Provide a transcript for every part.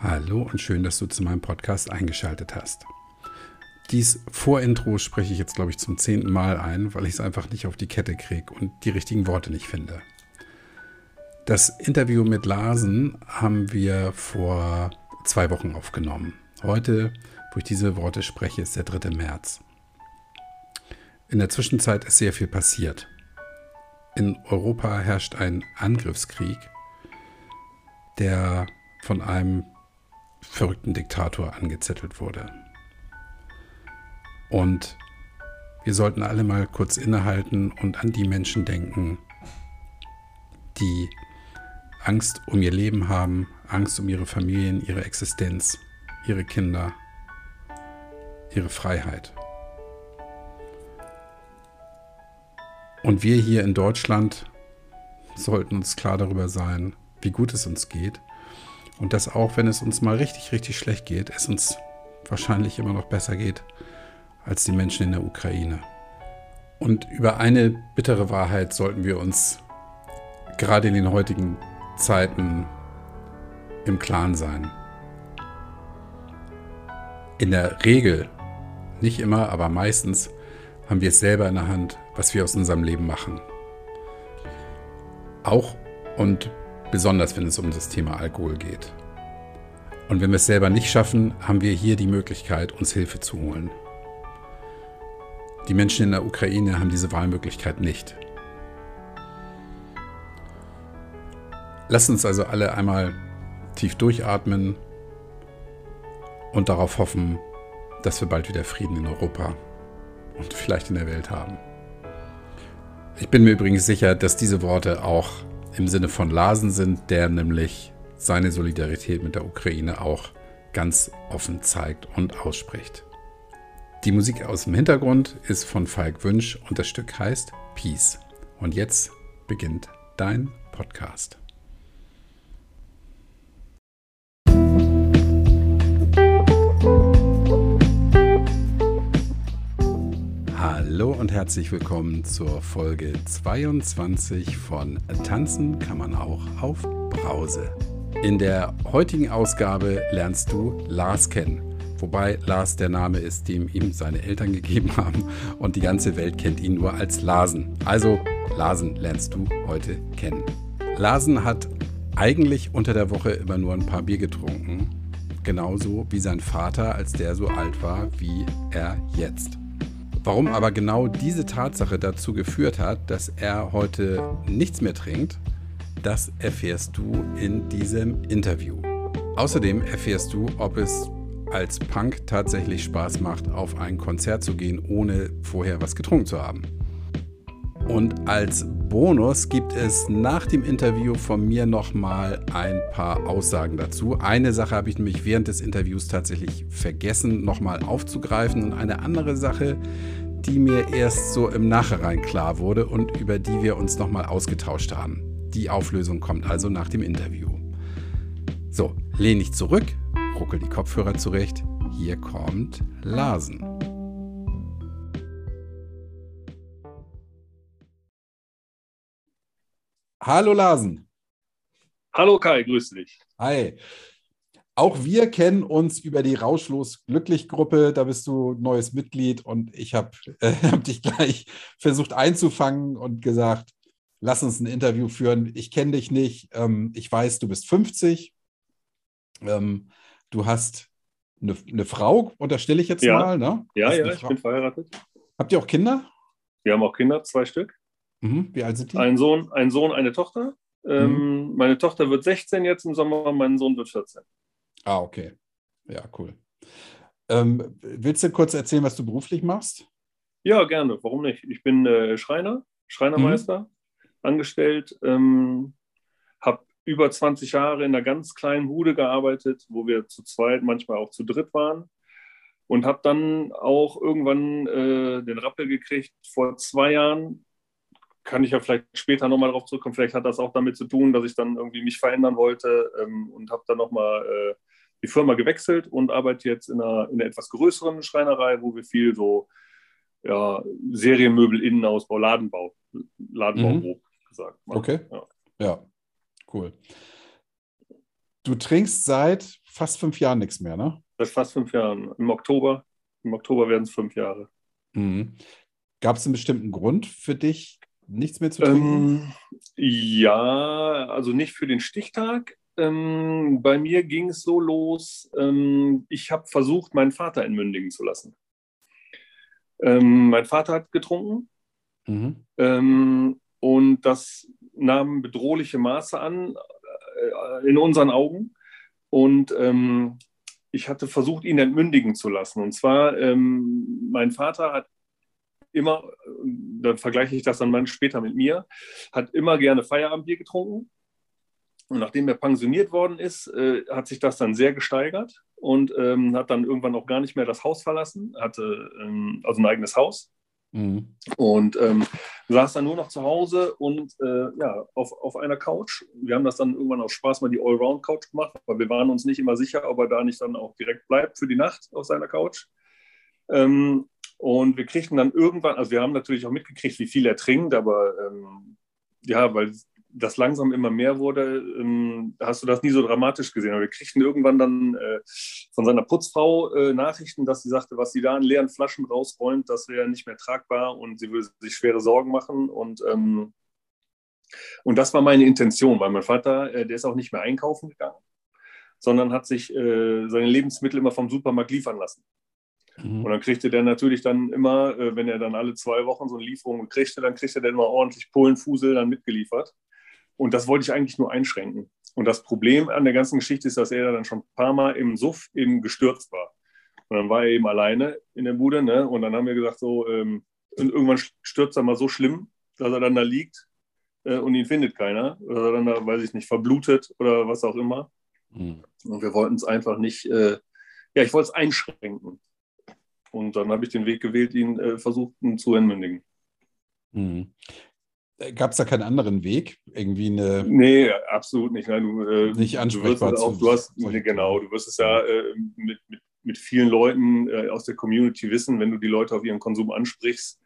Hallo und schön, dass du zu meinem Podcast eingeschaltet hast. Dies Vorintro spreche ich jetzt, glaube ich, zum zehnten Mal ein, weil ich es einfach nicht auf die Kette kriege und die richtigen Worte nicht finde. Das Interview mit Larsen haben wir vor zwei Wochen aufgenommen. Heute, wo ich diese Worte spreche, ist der 3. März. In der Zwischenzeit ist sehr viel passiert. In Europa herrscht ein Angriffskrieg, der von einem verrückten Diktator angezettelt wurde. Und wir sollten alle mal kurz innehalten und an die Menschen denken, die Angst um ihr Leben haben, Angst um ihre Familien, ihre Existenz, ihre Kinder, ihre Freiheit. Und wir hier in Deutschland sollten uns klar darüber sein, wie gut es uns geht. Und dass auch, wenn es uns mal richtig, richtig schlecht geht, es uns wahrscheinlich immer noch besser geht als die Menschen in der Ukraine. Und über eine bittere Wahrheit sollten wir uns gerade in den heutigen Zeiten im Klaren sein. In der Regel, nicht immer, aber meistens, haben wir es selber in der Hand, was wir aus unserem Leben machen. Auch und besonders wenn es um das Thema Alkohol geht. Und wenn wir es selber nicht schaffen, haben wir hier die Möglichkeit, uns Hilfe zu holen. Die Menschen in der Ukraine haben diese Wahlmöglichkeit nicht. Lass uns also alle einmal tief durchatmen und darauf hoffen, dass wir bald wieder Frieden in Europa und vielleicht in der Welt haben. Ich bin mir übrigens sicher, dass diese Worte auch im Sinne von Larsen sind, der nämlich seine Solidarität mit der Ukraine auch ganz offen zeigt und ausspricht. Die Musik aus dem Hintergrund ist von Falk Wünsch und das Stück heißt Peace. Und jetzt beginnt dein Podcast. Hallo und herzlich willkommen zur Folge 22 von Tanzen kann man auch auf Brause. In der heutigen Ausgabe lernst du Lars kennen. Wobei Lars der Name ist, den ihm seine Eltern gegeben haben und die ganze Welt kennt ihn nur als Larsen. Also Larsen lernst du heute kennen. Larsen hat eigentlich unter der Woche immer nur ein paar Bier getrunken. Genauso wie sein Vater, als der so alt war wie er jetzt. Warum aber genau diese Tatsache dazu geführt hat, dass er heute nichts mehr trinkt, das erfährst du in diesem Interview. Außerdem erfährst du, ob es als Punk tatsächlich Spaß macht, auf ein Konzert zu gehen, ohne vorher was getrunken zu haben. Und als Bonus gibt es nach dem Interview von mir nochmal ein paar Aussagen dazu. Eine Sache habe ich nämlich während des Interviews tatsächlich vergessen, nochmal aufzugreifen. Und eine andere Sache, die mir erst so im Nachhinein klar wurde und über die wir uns nochmal ausgetauscht haben. Die Auflösung kommt also nach dem Interview. So, lehn dich zurück, ruckel die Kopfhörer zurecht. Hier kommt Larsen. Hallo Larsen. Hallo Kai, grüß dich. Hi. Auch wir kennen uns über die Rauschlos Glücklich Gruppe. Da bist du neues Mitglied und ich habe äh, hab dich gleich versucht einzufangen und gesagt, lass uns ein Interview führen. Ich kenne dich nicht. Ähm, ich weiß, du bist 50. Ähm, du hast eine, eine, Frau, unterstelle ich jetzt ja. mal. Ne? Ja, ja, ich bin verheiratet. Habt ihr auch Kinder? Wir haben auch Kinder, zwei Stück. Mhm. Wie alt sind die? Ein Sohn, ein Sohn eine Tochter. Ähm, mhm. Meine Tochter wird 16 jetzt im Sommer, mein Sohn wird 14. Ah, okay. Ja, cool. Ähm, willst du kurz erzählen, was du beruflich machst? Ja, gerne. Warum nicht? Ich bin äh, Schreiner, Schreinermeister, mhm. angestellt, ähm, habe über 20 Jahre in einer ganz kleinen Bude gearbeitet, wo wir zu zweit, manchmal auch zu dritt waren. Und habe dann auch irgendwann äh, den Rappel gekriegt, vor zwei Jahren kann ich ja vielleicht später nochmal darauf zurückkommen. Vielleicht hat das auch damit zu tun, dass ich dann irgendwie mich verändern wollte ähm, und habe dann nochmal äh, die Firma gewechselt und arbeite jetzt in einer, in einer etwas größeren Schreinerei, wo wir viel so ja, Serienmöbel, Innenausbau, Ladenbau, Ladenbau mhm. grob gesagt. Machen. Okay. Ja. ja, cool. Du trinkst seit fast fünf Jahren nichts mehr, ne? Seit fast fünf Jahren. Im Oktober, im Oktober werden es fünf Jahre. Mhm. Gab es einen bestimmten Grund für dich, nichts mehr zu trinken? Ähm, ja, also nicht für den Stichtag. Ähm, bei mir ging es so los, ähm, ich habe versucht, meinen Vater entmündigen zu lassen. Ähm, mein Vater hat getrunken mhm. Ähm, und das nahm bedrohliche Maße an äh, in unseren Augen. Und ähm, ich hatte versucht, ihn entmündigen zu lassen. Und zwar, mein Vater hat immer, dann vergleiche ich das dann später mit mir, hat immer gerne Feierabendbier getrunken. Und nachdem er pensioniert worden ist, äh, hat sich das dann sehr gesteigert und ähm, hat dann irgendwann auch gar nicht mehr das Haus verlassen, hatte ähm, also ein eigenes Haus. Mhm. Und ähm, saß dann nur noch zu Hause und äh, ja, auf, auf einer Couch. Wir haben das dann irgendwann aus Spaß mal die Allround-Couch gemacht, weil wir waren uns nicht immer sicher, ob er da nicht dann auch direkt bleibt für die Nacht auf seiner Couch. Ähm, und wir kriegten dann irgendwann, also wir haben natürlich auch mitgekriegt, wie viel er trinkt, aber ähm, ja, weil das langsam immer mehr wurde, ähm, hast du das nie so dramatisch gesehen. Aber wir kriegten irgendwann dann äh, von seiner Putzfrau äh, Nachrichten, dass sie sagte, was sie da an leeren Flaschen rausräumt, das wäre nicht mehr tragbar und sie würde sich schwere Sorgen machen. Und, ähm, und das war meine Intention, weil mein Vater, äh, der ist auch nicht mehr einkaufen gegangen, sondern hat sich äh, seine Lebensmittel immer vom Supermarkt liefern lassen. Mhm. Und dann kriegte der natürlich dann immer, äh, wenn er dann alle zwei Wochen so eine Lieferung kriegte, dann kriegte der immer ordentlich Polenfusel dann mitgeliefert. Und das wollte ich eigentlich nur einschränken. Und das Problem an der ganzen Geschichte ist, dass er dann schon ein paar Mal im Suff eben gestürzt war. Und dann war er eben alleine in der Bude. Ne? Und dann haben wir gesagt, so, ähm, und irgendwann stürzt er mal so schlimm, dass er dann da liegt äh, und ihn findet keiner. Oder er dann da, weiß ich nicht, verblutet oder was auch immer. Mhm. Und wir wollten es einfach nicht, äh, ja, ich wollte es einschränken. Und dann habe ich den Weg gewählt, ihn äh, versucht zu entmündigen. Mhm. Gab es da keinen anderen Weg? Irgendwie eine. Nee, absolut nicht. Nein, du, äh, nicht ansprechbar. Du, wirst auch, du hast, nee, genau, du wirst es ja äh, mit, mit, mit vielen Leuten äh, aus der Community wissen, wenn du die Leute auf ihren Konsum ansprichst,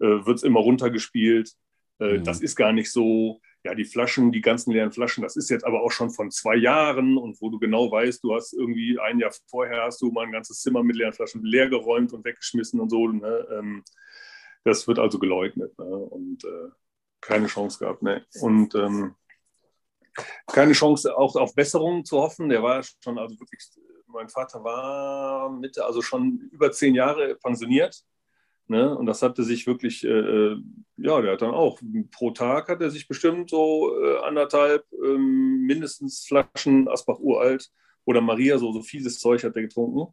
äh, wird es immer runtergespielt. Äh, mhm. Das ist gar nicht so, ja, die Flaschen, die ganzen leeren Flaschen, das ist jetzt aber auch schon von zwei Jahren und wo du genau weißt, du hast irgendwie ein Jahr vorher hast du mal ein ganzes Zimmer mit leeren Flaschen leergeräumt und weggeschmissen und so. Ne? Ähm, das wird also geleugnet. Ne? Und äh, keine Chance gehabt. Ne? Und ähm, keine Chance auch auf Besserungen zu hoffen. Der war schon, also wirklich, mein Vater war Mitte, also schon über zehn Jahre pensioniert. Ne? Und das hatte sich wirklich, äh, äh ja, der hat dann auch pro Tag hat er sich bestimmt so äh, anderthalb äh, mindestens Flaschen Asbach uralt oder Maria, so, so fieses Zeug hat er getrunken.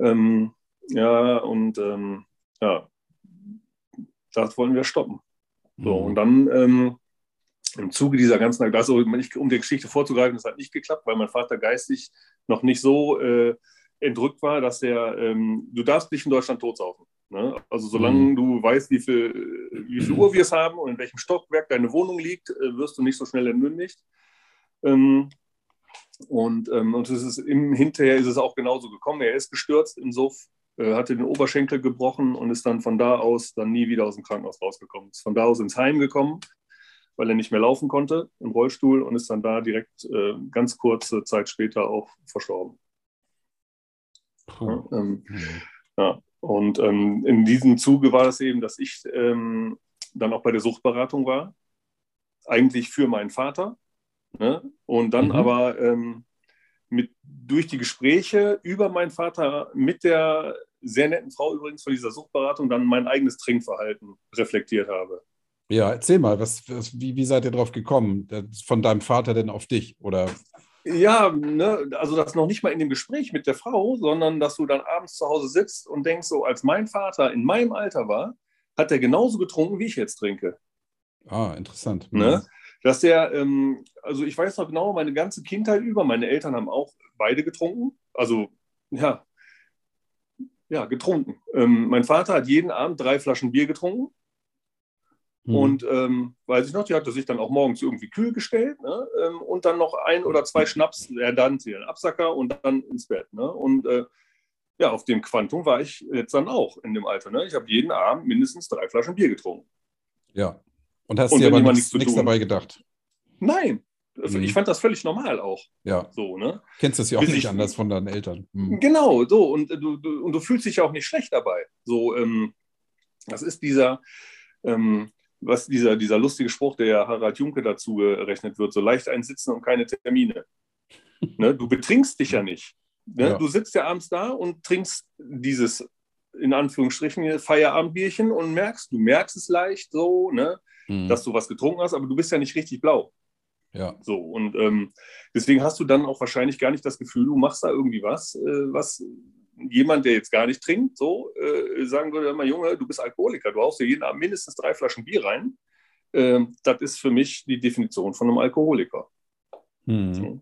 Ähm, ja, und ähm, ja, das wollen wir stoppen. So, mhm. und dann ähm, im Zuge dieser ganzen, also, um die Geschichte vorzugreifen, das hat nicht geklappt, weil mein Vater geistig noch nicht so äh, entrückt war, dass er, ähm, du darfst nicht in Deutschland totsaufen. Ne? Also solange mhm. du weißt, wie viel, wie viel Uhr wir es haben und in welchem Stockwerk deine Wohnung liegt, äh, wirst du nicht so schnell entmündigt. Ähm, und, ähm, und es ist im Hinterher ist es auch genauso gekommen. Er ist gestürzt im Suff, äh, hatte den Oberschenkel gebrochen und ist dann von da aus dann nie wieder aus dem Krankenhaus rausgekommen. Ist von da aus ins Heim gekommen, weil er nicht mehr laufen konnte im Rollstuhl und ist dann da direkt äh, ganz kurze Zeit später auch verstorben. Ja, ähm, mhm. ja. Und ähm, in diesem Zuge war es eben, dass ich ähm, dann auch bei der Suchtberatung war, eigentlich für meinen Vater. Ne? Und dann mhm. aber ähm, mit, durch die Gespräche über meinen Vater mit der sehr netten Frau übrigens von dieser Suchtberatung dann mein eigenes Trinkverhalten reflektiert habe. Ja, erzähl mal, was, was, wie, wie seid ihr drauf gekommen? Von deinem Vater denn auf dich? Oder? Ja, ne, also das noch nicht mal in dem Gespräch mit der Frau, sondern dass du dann abends zu Hause sitzt und denkst, so als mein Vater in meinem Alter war, hat er genauso getrunken, wie ich jetzt trinke. Ah, interessant. Ne? Mhm. Dass der, ähm, also ich weiß noch genau, meine ganze Kindheit über, meine Eltern haben auch beide getrunken. Also ja, ja, getrunken. Ähm, mein Vater hat jeden Abend drei Flaschen Bier getrunken. Mhm. Und ähm, weiß ich noch, die hatte sich dann auch morgens irgendwie kühl gestellt ne? ähm, und dann noch ein oder zwei Schnaps, er dann den Absacker und dann ins Bett. Ne? Und äh, ja, auf dem Quantum war ich jetzt dann auch in dem Alter. Ne? Ich habe jeden Abend mindestens drei Flaschen Bier getrunken. Ja. Und hast und dir aber nichts, nichts dabei gedacht? Nein, Mhm. Ich fand das völlig normal auch. Ja. So, ne? Kennst das ja auch Bis nicht ich, anders von deinen Eltern. Mhm. Genau, so. Und du, du, und du fühlst dich ja auch nicht schlecht dabei. So, ähm, das ist dieser, ähm, was dieser, dieser lustige Spruch, der Harald Junke dazu gerechnet wird, so leicht einsitzen und keine Termine. ne? Du betrinkst dich ja nicht. Ne? Ja. Du sitzt ja abends da und trinkst dieses, in Anführungsstrichen, Feierabendbierchen und merkst, du merkst es leicht so, ne? Mhm. dass du was getrunken hast, aber du bist ja nicht richtig blau. Ja. So, und ähm, deswegen hast du dann auch wahrscheinlich gar nicht das Gefühl, du machst da irgendwie was, äh, was jemand, der jetzt gar nicht trinkt, so äh, sagen würde, immer Junge, du bist Alkoholiker, du haust dir jeden Abend mindestens drei Flaschen Bier rein. Äh, das ist für mich die Definition von einem Alkoholiker. Mhm. So.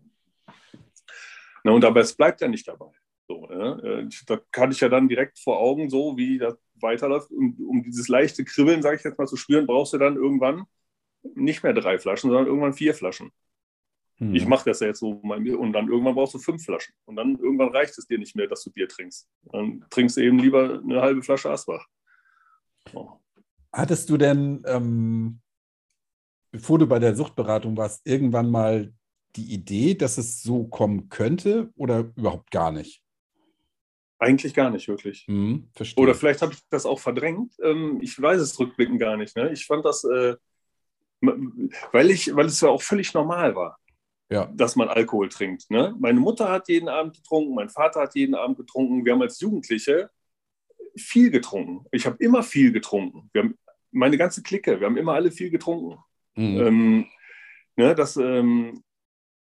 Na, und aber es bleibt ja nicht dabei. So? Äh, da kann ich ja dann direkt vor Augen, so wie das weiterläuft. Und um dieses leichte Kribbeln, sage ich jetzt mal, zu spüren, brauchst du dann irgendwann nicht mehr drei Flaschen, sondern irgendwann vier Flaschen. Hm. Ich mache das ja jetzt so und dann irgendwann brauchst du fünf Flaschen. Und dann irgendwann reicht es dir nicht mehr, dass du Bier trinkst. Dann trinkst du eben lieber eine halbe Flasche Asbach. Oh. Hattest du denn, ähm, bevor du bei der Suchtberatung warst, irgendwann mal die Idee, dass es so kommen könnte oder überhaupt gar nicht? Eigentlich gar nicht, wirklich. Hm, Oder vielleicht habe ich das auch verdrängt. Ähm, ich weiß es rückblickend gar nicht. Ne? Ich fand das, äh, weil, ich, weil es ja auch völlig normal war ja. dass man Alkohol trinkt. Ne? Meine Mutter hat jeden Abend getrunken, mein Vater hat jeden Abend getrunken. Wir haben als Jugendliche viel getrunken. Ich habe immer viel getrunken. Wir haben meine ganze Clique, wir haben immer alle viel getrunken. Mhm. Ähm, ne, das, ähm,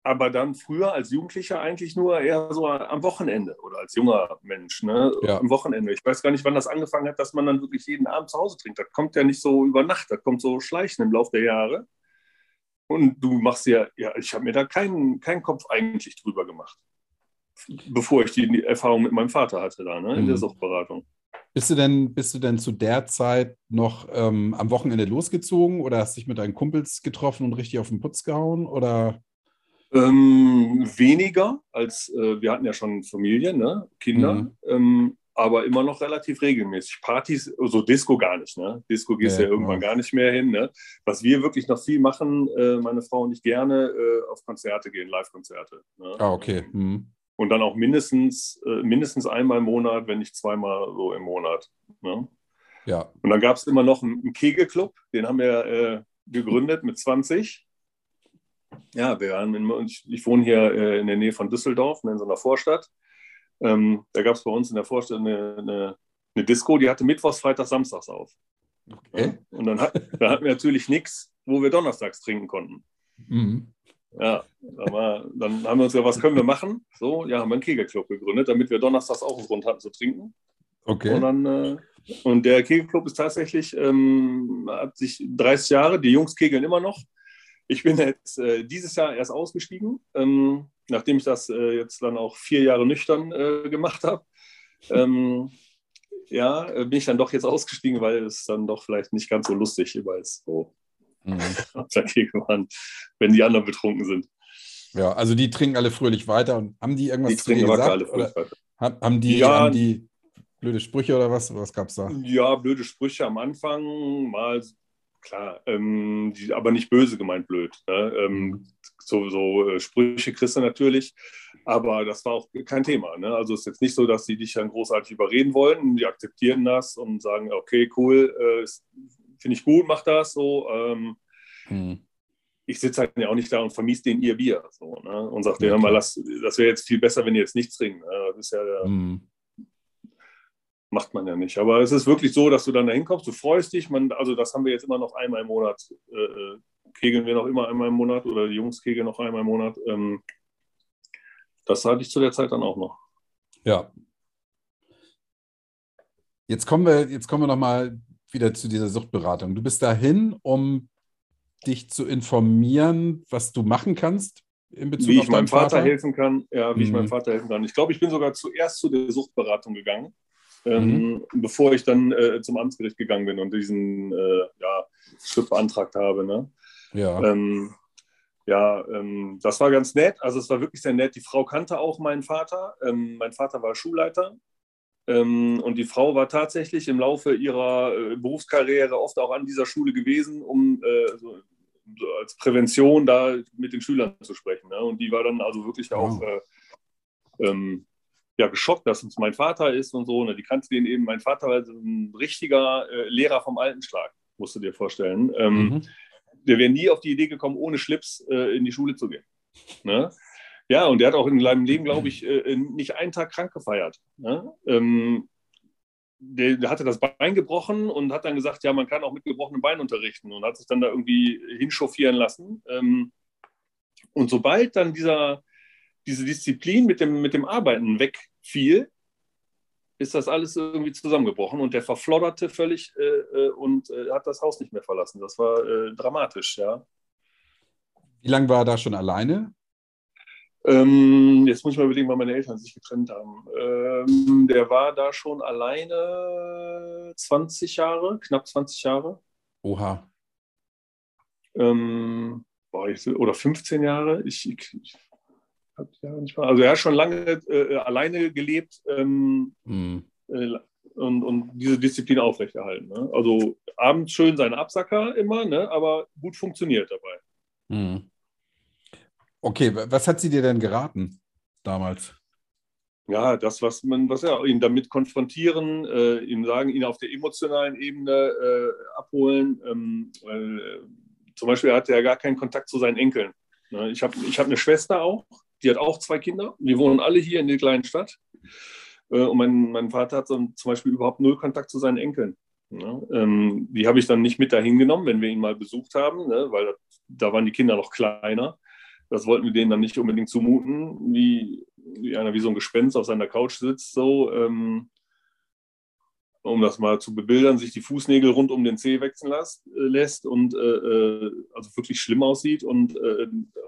aber dann früher als Jugendlicher eigentlich nur eher so am Wochenende oder als junger Mensch, ne? Ja. am Wochenende. Ich weiß gar nicht, wann das angefangen hat, dass man dann wirklich jeden Abend zu Hause trinkt. Das kommt ja nicht so über Nacht, das kommt so schleichend im Laufe der Jahre. Und du machst ja, ja, ich habe mir da keinen, keinen Kopf eigentlich drüber gemacht, bevor ich die Erfahrung mit meinem Vater hatte da, ne, in der mhm. Suchtberatung. Bist du denn, bist du denn zu der Zeit noch ähm, am Wochenende losgezogen oder hast dich mit deinen Kumpels getroffen und richtig auf den Putz gehauen? Oder? Ähm, weniger, als äh, wir hatten ja schon Familie, ne? Kinder. Mhm. Ähm, aber immer noch relativ regelmäßig. Partys, also Disco gar nicht, ne? Disco gehst ja, ja irgendwann gar nicht mehr hin, ne? Was wir wirklich noch viel machen, äh, meine Frau und ich gerne, äh, auf Konzerte gehen, Live-Konzerte. Ne? Ah, okay. Mhm. Und dann auch mindestens, äh, mindestens einmal im Monat, wenn nicht zweimal so im Monat. Ne? Ja. Und dann gab es immer noch einen, einen Kegelclub, den haben wir äh, gegründet mit 20. Ja, wir waren in, ich, ich wohne hier äh, in der Nähe von Düsseldorf, in so einer Vorstadt. Ähm, da gab es bei uns in der Vorstellung eine, eine, eine, Disco, die hatte Mittwochs, Freitags, Samstags auf. Okay. Und dann hat, da hatten wir natürlich nichts, wo wir donnerstags trinken konnten. Mhm. Ja, dann, dann haben wir uns gesagt, was können wir machen? So, ja, haben wir einen Kegelclub gegründet, damit wir donnerstags auch einen Grund hatten zu trinken. Okay. Und, dann, äh, und der Kegelclub ist tatsächlich, ähm, hat sich 30 Jahre, die Jungs kegeln immer noch. Ich bin jetzt äh, dieses Jahr erst ausgestiegen. Ähm, nachdem ich das äh, jetzt dann auch vier Jahre nüchtern äh, gemacht habe, ähm, ja, äh, bin ich dann doch jetzt ausgestiegen, weil es dann doch vielleicht nicht ganz so lustig immer ist, so mhm. dagegen waren, wenn die anderen betrunken sind. Ja, also die trinken alle fröhlich weiter und haben die irgendwas die zu dir gesagt? Alle fröhlich weiter. Haben die, ja, haben die blöde Sprüche oder was? Was gab es da? Ja, blöde Sprüche am Anfang, mal klar, ähm, die, aber nicht böse gemeint blöd. Ne? Ähm, mhm. So, so äh, Sprüche kriegst du natürlich, aber das war auch kein Thema. Ne? Also es ist jetzt nicht so, dass die dich dann großartig überreden wollen. Die akzeptieren das und sagen, okay, cool, äh, finde ich gut, mach das so. Ähm, mhm. Ich sitze halt ja auch nicht da und vermies denen ihr Bier so, ne? und sage denen, ja, das wäre jetzt viel besser, wenn ihr jetzt nichts trinkt. Ne? Das ist ja der, mhm macht man ja nicht. Aber es ist wirklich so, dass du dann da hinkommst, du freust dich. Man, also das haben wir jetzt immer noch einmal im Monat. Äh, äh, kegeln wir noch immer einmal im Monat oder die Jungs kegeln noch einmal im Monat. Ähm, das hatte ich zu der Zeit dann auch noch. Ja. Jetzt kommen wir, jetzt kommen wir nochmal wieder zu dieser Suchtberatung. Du bist dahin, um dich zu informieren, was du machen kannst in Bezug wie auf ich meinem Vater? Vater helfen kann. Ja, wie mhm. ich meinem Vater helfen kann. Ich glaube, ich bin sogar zuerst zu der Suchtberatung gegangen ähm, mhm. bevor ich dann äh, zum Amtsgericht gegangen bin und diesen äh, ja, Schritt beantragt habe. Ne? Ja. Ähm, ja, ähm, das war ganz nett. Also es war wirklich sehr nett. Die Frau kannte auch meinen Vater. Ähm, mein Vater war Schulleiter. Ähm, und die Frau war tatsächlich im Laufe ihrer äh, Berufskarriere oft auch an dieser Schule gewesen, um äh, so als Prävention da mit den Schülern zu sprechen. Ne? Und die war dann also wirklich auch äh, ähm, ja, geschockt, dass es mein Vater ist und so. Ne? Die kannte den eben, mein Vater war ein richtiger äh, Lehrer vom alten Schlag, musst du dir vorstellen. Ähm, mhm. Der wäre nie auf die Idee gekommen, ohne Schlips äh, in die Schule zu gehen. Ne? Ja, und der hat auch in seinem Leben, glaube ich, äh, nicht einen Tag krank gefeiert. Ne? Ähm, der, der, hatte das Bein gebrochen und hat dann gesagt, ja, man kann auch mit gebrochenem Bein unterrichten und hat sich dann da irgendwie hinchauffieren lassen. Ähm, und sobald dann dieser, diese Disziplin mit dem, mit dem Arbeiten wegfiel, ist das alles irgendwie zusammengebrochen und der verflodderte völlig äh, äh, und äh, hat das Haus nicht mehr verlassen. Das war äh, dramatisch, ja. Wie lange war er da schon alleine? Ähm, jetzt muss ich mal überlegen, wann meine Eltern sich getrennt haben. Ähm, der war da schon alleine 20 Jahre, knapp 20 Jahre. Oha. Ähm, boah, ich, oder 15 Jahre. Ich, ich, ich ja nicht mal, also er hat schon lange äh, alleine gelebt ähm, mhm. äh, und, und, diese Disziplin aufrechterhalten. Ne? Also abends schön seine Absacker immer, ne? aber gut funktioniert dabei. Mhm. Okay, was hat sie dir denn geraten damals? Ja, das, was man, was ja, ihn damit konfrontieren, äh, ihm sagen, ihn auf der emotionalen Ebene äh, abholen. Ähm, äh, zum Beispiel hat er gar keinen Kontakt zu seinen Enkeln. Ne? Ich habe ich hab eine Schwester auch, die hat auch zwei Kinder. Die wohnen alle hier in der kleinen Stadt. Äh, und mein, mein Vater hat so, zum Beispiel überhaupt null Kontakt zu seinen Enkeln. Ähm, die habe ich dann nicht mit dahin genommen, wenn wir ihn mal besucht haben, ne? weil da waren die Kinder noch kleiner das wollten wir denen dann nicht unbedingt zumuten, wie, wie einer wie so ein Gespenst auf seiner Couch sitzt, so, ähm, um das mal zu bebildern, sich die Fußnägel rund um den Zeh wechseln lässt, äh, lässt und äh, äh, also wirklich schlimm aussieht und äh,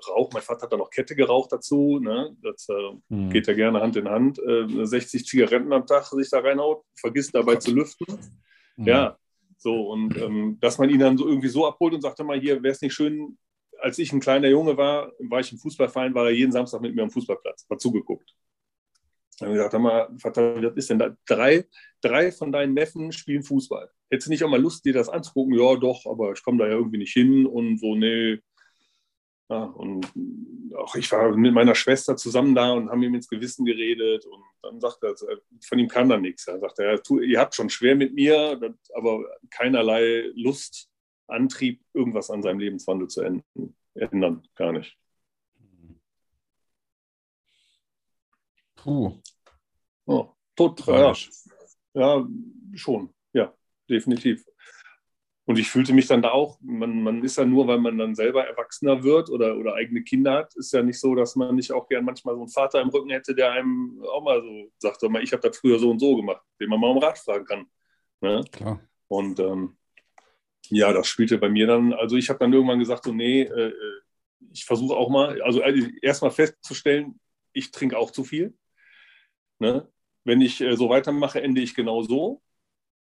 Rauch, mein Vater hat da noch Kette geraucht dazu, ne? das mhm. geht ja gerne Hand in Hand, 60 äh, Zigaretten am Tag sich da reinhaut, vergisst dabei zu lüften. Mhm. Ja, so und ähm, dass man ihn dann so irgendwie so abholt und sagt mal, hier wäre es nicht schön, als ich ein kleiner Junge war, war ich im Fußballverein, war er jeden Samstag mit mir am Fußballplatz, war zugeguckt. Dann habe ich gesagt, mal, Vater, was ist denn da? Drei, drei von deinen Neffen spielen Fußball. Hättest du nicht auch mal Lust, dir das anzugucken? Ja, doch, aber ich komme da ja irgendwie nicht hin und so, nee. Ja, und auch ich war mit meiner Schwester zusammen da und haben ihm ins Gewissen geredet und dann sagt er, von ihm kann da nichts. Er sagt, er, ihr habt schon schwer mit mir, aber keinerlei Lust, Antrieb, irgendwas an seinem Lebenswandel zu enden, ändern. Gar nicht. Puh. Oh, tot, ja. Ja, schon. Ja, definitiv. Und ich fühlte mich dann da auch, man, man ist ja nur, weil man dann selber Erwachsener wird oder, oder eigene Kinder hat, ist ja nicht so, dass man nicht auch gern manchmal so einen Vater im Rücken hätte, der einem auch mal so sagt, ich habe das früher so und so gemacht, den man mal um Rat fragen kann. Ne? Klar. Und ähm, ja, das spielte bei mir dann, also ich habe dann irgendwann gesagt, so nee, äh, ich versuche auch mal, also äh, erstmal festzustellen, ich trinke auch zu viel. Ne? Wenn ich äh, so weitermache, ende ich genau so.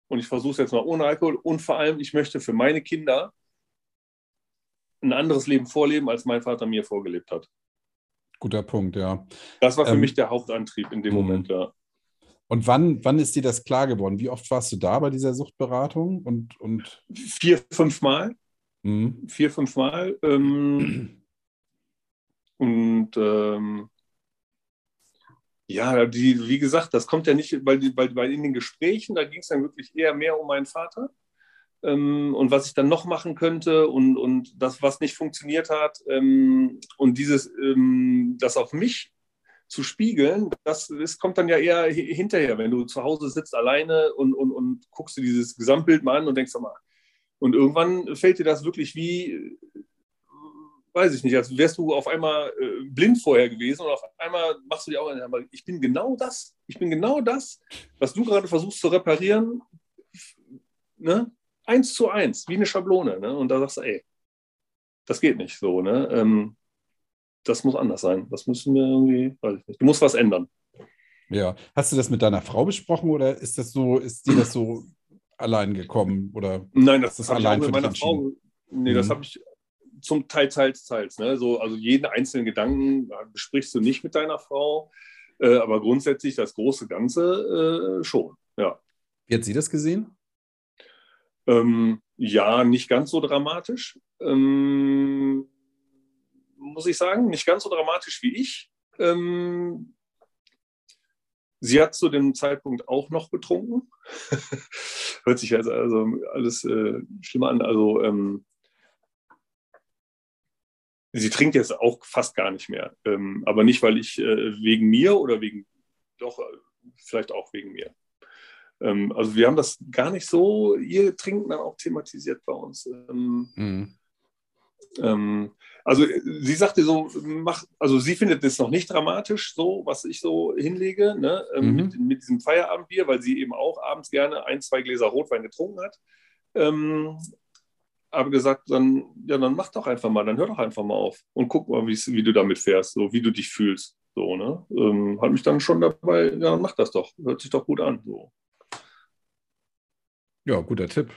Und ich versuche es jetzt mal ohne Alkohol. Und vor allem, ich möchte für meine Kinder ein anderes Leben vorleben, als mein Vater mir vorgelebt hat. Guter Punkt, ja. Das war für ähm, mich der Hauptantrieb in dem mhm. Moment, ja. Und wann, wann ist dir das klar geworden? Wie oft warst du da bei dieser Suchtberatung? Und, und Vier, fünf Mal. Mhm. Vier, fünf Mal. Ähm, und ähm, ja, die, wie gesagt, das kommt ja nicht, weil, weil, weil in den Gesprächen, da ging es dann wirklich eher mehr um meinen Vater ähm, und was ich dann noch machen könnte und, und das, was nicht funktioniert hat. Ähm, und dieses, ähm, das auf mich zu spiegeln, das, das kommt dann ja eher hinterher, wenn du zu Hause sitzt alleine und, und, und guckst dir dieses Gesamtbild mal an und denkst, mal, und irgendwann fällt dir das wirklich wie, weiß ich nicht, als wärst du auf einmal äh, blind vorher gewesen und auf einmal machst du dir auch, aber ich bin genau das, ich bin genau das, was du gerade versuchst zu reparieren, ne? eins zu eins, wie eine Schablone. Ne? Und da sagst du, ey, das geht nicht so. Ne? Ähm, das muss anders sein. Das müssen wir irgendwie, weiß ich nicht. Du musst was ändern. Ja. Hast du das mit deiner Frau besprochen oder ist das so, ist dir das so allein gekommen? Oder Nein, das ist allein mit meiner Frau. Nee, mhm. das habe ich zum Teil, teils, teils. Ne? So, also jeden einzelnen Gedanken besprichst du nicht mit deiner Frau, äh, aber grundsätzlich das große Ganze äh, schon, ja. Wie hat sie das gesehen? Ähm, ja, nicht ganz so dramatisch, ähm, muss ich sagen. Nicht ganz so dramatisch wie ich. Ähm, sie hat zu dem Zeitpunkt auch noch getrunken. Hört sich also, also alles äh, schlimmer an. Also ähm, sie trinkt jetzt auch fast gar nicht mehr. Ähm, aber nicht, weil ich äh, wegen mir oder wegen, doch, äh, vielleicht auch wegen mir. Ähm, also wir haben das gar nicht so, ihr Trinken dann auch thematisiert bei uns. Ähm, mhm. Ähm, also sie sagte so, mach, also sie findet es noch nicht dramatisch, so was ich so hinlege, ne, ähm, mhm. mit, mit, diesem Feierabendbier, weil sie eben auch abends gerne ein, zwei Gläser Rotwein getrunken hat. Ähm, aber gesagt, dann, ja, dann mach doch einfach mal, dann hör doch einfach mal auf und guck mal, wie du damit fährst, so wie du dich fühlst. So, ne? Ähm, hat mich dann schon dabei, ja, dann mach das doch, hört sich doch gut an. So. Ja, guter Tipp.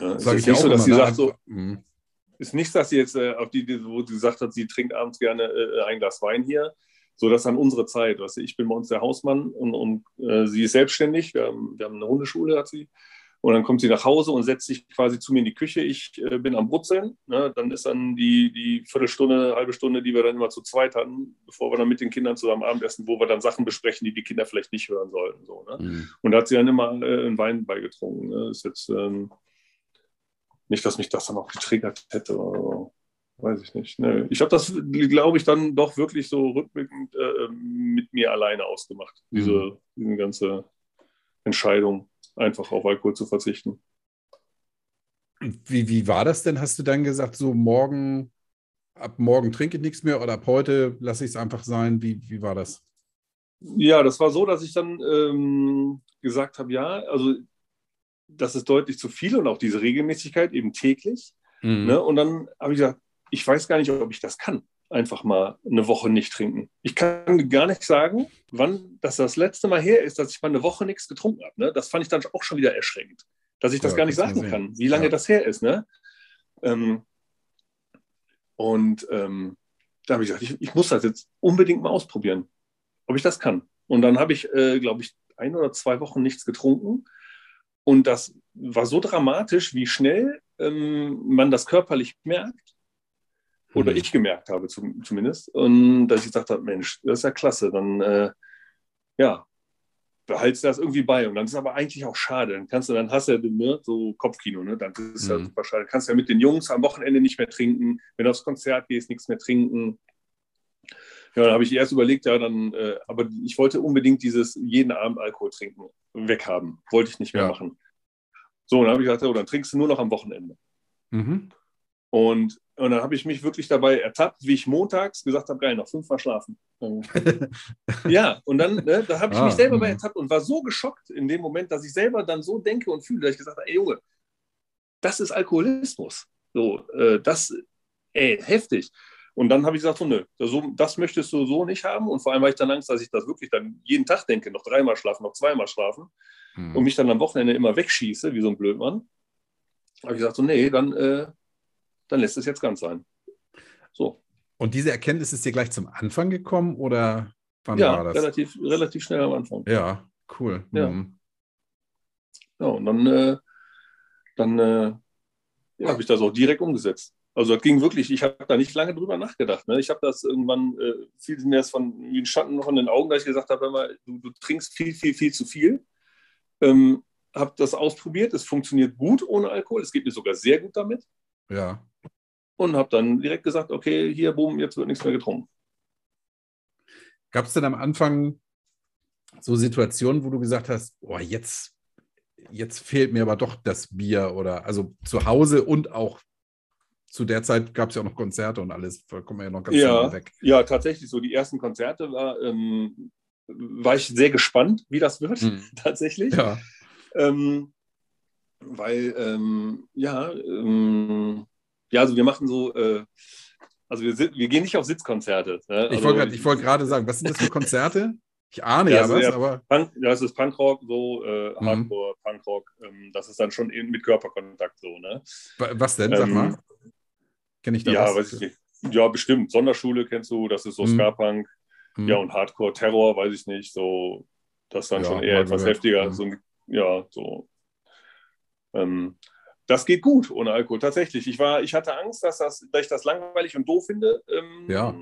Ja, Sag ich nicht so, dass sie sagt, so, mhm. ist nichts, dass sie jetzt äh, auf die, wo sie gesagt hat, sie trinkt abends gerne äh, ein Glas Wein hier. So, das ist dann unsere Zeit. Weißt du, ich bin bei uns der Hausmann und, und äh, sie ist selbstständig. Wir haben, wir haben eine Hundeschule, hat sie. Und dann kommt sie nach Hause und setzt sich quasi zu mir in die Küche. Ich äh, bin am Brutzeln. Ne? Dann ist dann die, die Viertelstunde, halbe Stunde, die wir dann immer zu zweit hatten, bevor wir dann mit den Kindern zusammen Abendessen, wo wir dann Sachen besprechen, die die Kinder vielleicht nicht hören sollten. So, ne? mhm. Und da hat sie dann immer äh, einen Wein beigetrunken. Ne? Ist jetzt ähm, nicht, dass mich das dann auch getriggert hätte. Oder weiß ich nicht. Ne? Ich habe das, glaube ich, dann doch wirklich so rückblickend äh, mit mir alleine ausgemacht. Diese, mhm. diese ganze Entscheidung einfach auf Alkohol zu verzichten. Wie, wie war das denn? Hast du dann gesagt, so morgen, ab morgen trinke ich nichts mehr oder ab heute lasse ich es einfach sein? Wie, wie war das? Ja, das war so, dass ich dann ähm, gesagt habe, ja, also das ist deutlich zu viel und auch diese Regelmäßigkeit eben täglich. Mhm. Ne? Und dann habe ich gesagt, ich weiß gar nicht, ob ich das kann einfach mal eine Woche nicht trinken. Ich kann gar nicht sagen, wann das das letzte Mal her ist, dass ich mal eine Woche nichts getrunken habe. Ne? Das fand ich dann auch schon wieder erschreckend, dass ich das ja, gar nicht sagen kann, wie lange ja. das her ist. Ne? Ähm, und ähm, da habe ich gesagt, ich, ich, muss das jetzt unbedingt mal ausprobieren, ob ich das kann. Und dann habe ich, äh, glaube ich, ein oder zwei Wochen nichts getrunken. Und das war so dramatisch, wie schnell ähm, man das körperlich merkt oder mhm. ich gemerkt habe zum, zumindest. Und dass ich gesagt habe, Mensch, das ist ja klasse, dann äh, ja, behaltst du das irgendwie bei. Und dann ist aber eigentlich auch schade. Dann kannst du, dann hast du ja ne, so Kopfkino, ne? Dann ist es mhm. ja super schade. Kannst ja mit den Jungs am Wochenende nicht mehr trinken, wenn du aufs Konzert gehst, nichts mehr trinken. Ja, dann habe ich erst überlegt, ja, dann, äh, aber ich wollte unbedingt dieses jeden Abend Alkohol trinken weghaben. Wollte ich nicht mehr ja. machen. So, dann habe ich gesagt, oh, dann trinkst du nur noch am Wochenende. Mhm. Und und dann habe ich mich wirklich dabei ertappt, wie ich montags gesagt habe, geil, noch fünfmal schlafen. ja, und dann ne, da habe ich ah, mich selber bei mhm. ertappt und war so geschockt in dem Moment, dass ich selber dann so denke und fühle, dass ich gesagt habe, ey Junge, das ist Alkoholismus. So, äh, das, ey, heftig. Und dann habe ich gesagt, so, nö, das, das möchtest du so nicht haben. Und vor allem habe ich dann Angst, dass ich das wirklich dann jeden Tag denke, noch dreimal schlafen, noch zweimal schlafen hm. und mich dann am Wochenende immer wegschieße, wie so ein Blödmann. habe ich gesagt, so, nee, dann äh, dann lässt es jetzt ganz sein. So. Und diese Erkenntnis ist dir gleich zum Anfang gekommen oder wann ja, war das? Relativ, relativ schnell am Anfang. Ja, cool. Ja, mhm. ja und dann, äh, dann äh, ja, habe ich das auch direkt umgesetzt. Also das ging wirklich, ich habe da nicht lange drüber nachgedacht. Ne? Ich habe das irgendwann, äh, fiel mir das von wie ein Schatten noch in den Augen, da ich gesagt habe, du, du, trinkst viel, viel, viel zu viel. Ähm, habe das ausprobiert, es funktioniert gut ohne Alkohol, es geht mir sogar sehr gut damit. Ja und habe dann direkt gesagt, okay, hier, boom, jetzt wird nichts mehr getrunken. Gab es denn am Anfang so Situationen, wo du gesagt hast, oh, jetzt, jetzt fehlt mir aber doch das Bier oder also zu Hause und auch zu der Zeit gab es ja auch noch Konzerte und alles, da kommen wir ja noch ganz ja, weg. Ja, tatsächlich, so die ersten Konzerte war, ähm, war ich sehr gespannt, wie das wird, hm. tatsächlich. Ja. Ähm, weil, ähm, ja, ähm, ja, also wir machen so, äh, also wir, wir gehen nicht auf Sitzkonzerte. Ne? ich wollte also, wollt gerade sagen, was sind das für Konzerte? Ich ahne ja, ja was, aber. Punk, ja, es ist Punkrock, so äh, mhm. Hardcore, mhm. Punkrock. Ähm, das ist dann schon mit Körperkontakt so, ne? Was denn? Sag ähm, mal. Kenne ich da ja, was? Weiß ich nicht. Ja, bestimmt. Sonderschule kennst du, das ist so mhm. Ska-Punk. Mhm. Ja, und Hardcore, Terror, weiß ich nicht. So, das ist dann ja, schon eher etwas heftiger. Mhm. So, ja, so Ähm, das geht gut ohne Alkohol, tatsächlich. Ich, war, ich hatte Angst, dass, das, dass ich das langweilig und doof finde. Ähm, ja.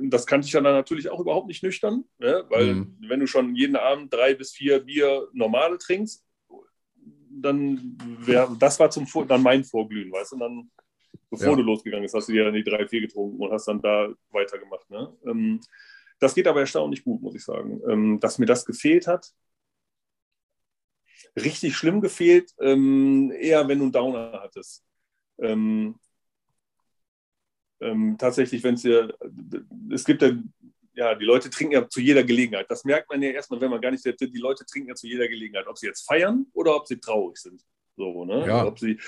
Das kannte ich ja dann natürlich auch überhaupt nicht nüchtern, ne? weil mhm. wenn du schon jeden Abend drei bis vier Bier normale trinkst, dann wäre das war zum dann mein Vorglühen, weißt du, und dann bevor ja. du losgegangen bist, hast du dir dann die drei, vier getrunken und hast dann da weitergemacht. Ne? Ähm, das geht aber erstaunlich gut, muss ich sagen. Ähm, dass mir das gefehlt hat, richtig schlimm gefehlt, ähm, eher wenn du einen Downer hattest. Ähm, ähm, tatsächlich, wenn es dir, es gibt ja, ja, die Leute trinken ja zu jeder Gelegenheit. Das merkt man ja erstmal, wenn man gar nicht selbst Die Leute trinken ja zu jeder Gelegenheit, ob sie jetzt feiern oder ob sie traurig sind. So, ne? Ja. Ob sie,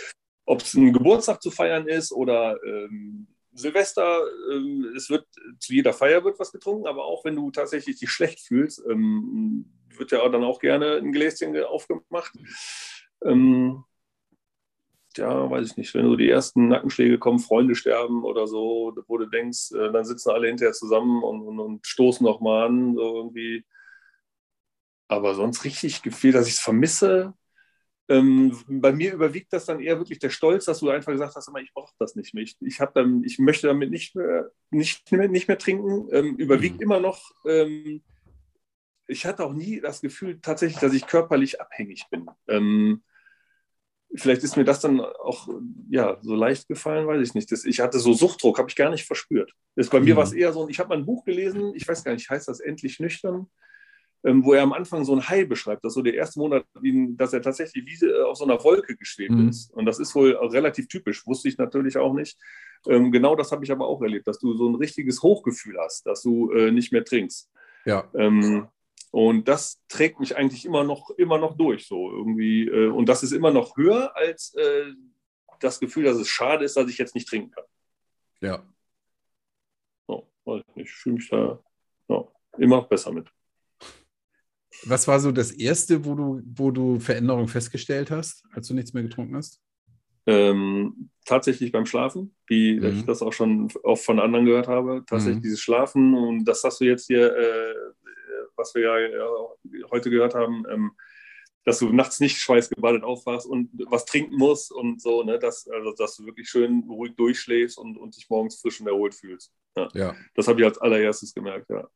ob es ein Geburtstag zu feiern ist oder ähm, Silvester, ähm, es wird zu jeder Feier wird was getrunken, aber auch wenn du tatsächlich dich schlecht fühlst, ähm, wird ja dann auch gerne ein Gläschen aufgemacht. Ähm, ja, weiß ich nicht, wenn so die ersten Nackenschläge kommen, Freunde sterben oder so, wo du denkst, äh, dann sitzen alle hinterher zusammen und, und, und stoßen nochmal an, so irgendwie. Aber sonst richtig gefehlt, dass ich es vermisse, ähm, bei mir überwiegt das dann eher wirklich der Stolz, dass du einfach gesagt hast, ich brauche das nicht mehr. Ich, ich, dann, ich möchte damit nicht mehr, nicht mehr, nicht mehr trinken. Ähm, überwiegt mhm. immer noch. Ähm, ich hatte auch nie das Gefühl tatsächlich, dass ich körperlich abhängig bin. Ähm, vielleicht ist mir das dann auch ja, so leicht gefallen, weiß ich nicht. Das, ich hatte so Suchtdruck, habe ich gar nicht verspürt. Das, bei mhm. mir war es eher so, ich habe mal ein Buch gelesen, ich weiß gar nicht, heißt das Endlich nüchtern? ähm, wo er am Anfang so ein Hai beschreibt, dass so der erste Monat, dass er tatsächlich wie äh, auf so einer Wolke geschwebt mhm. ist. Und das ist wohl relativ typisch, wusste ich natürlich auch nicht. Ähm, genau das habe ich aber auch erlebt, dass du so ein richtiges Hochgefühl hast, dass du äh, nicht mehr trinkst. Ja. Ähm, und das trägt mich eigentlich immer noch, immer noch durch, so irgendwie. Äh, und das ist immer noch höher als äh, das Gefühl, dass es schade ist, dass ich jetzt nicht trinken kann. Ja. Oh, ich fühle mich da ja, immer noch besser mit. Was war so das Erste, wo du, wo du Veränderungen festgestellt hast, als du nichts mehr getrunken hast? Ähm, tatsächlich beim Schlafen, wie mhm. ich das auch schon oft von anderen gehört habe. Tatsächlich mhm. dieses Schlafen und das hast du jetzt hier, äh, was wir ja, heute gehört haben, ähm, dass du nachts nicht schweißgebadet aufwachst und was trinken musst und so, ne, dass, also, dass du wirklich schön ruhig durchschläfst und, und dich morgens frisch und erholt fühlst. Ja. ja. Das habe ich als allererstes gemerkt, ja.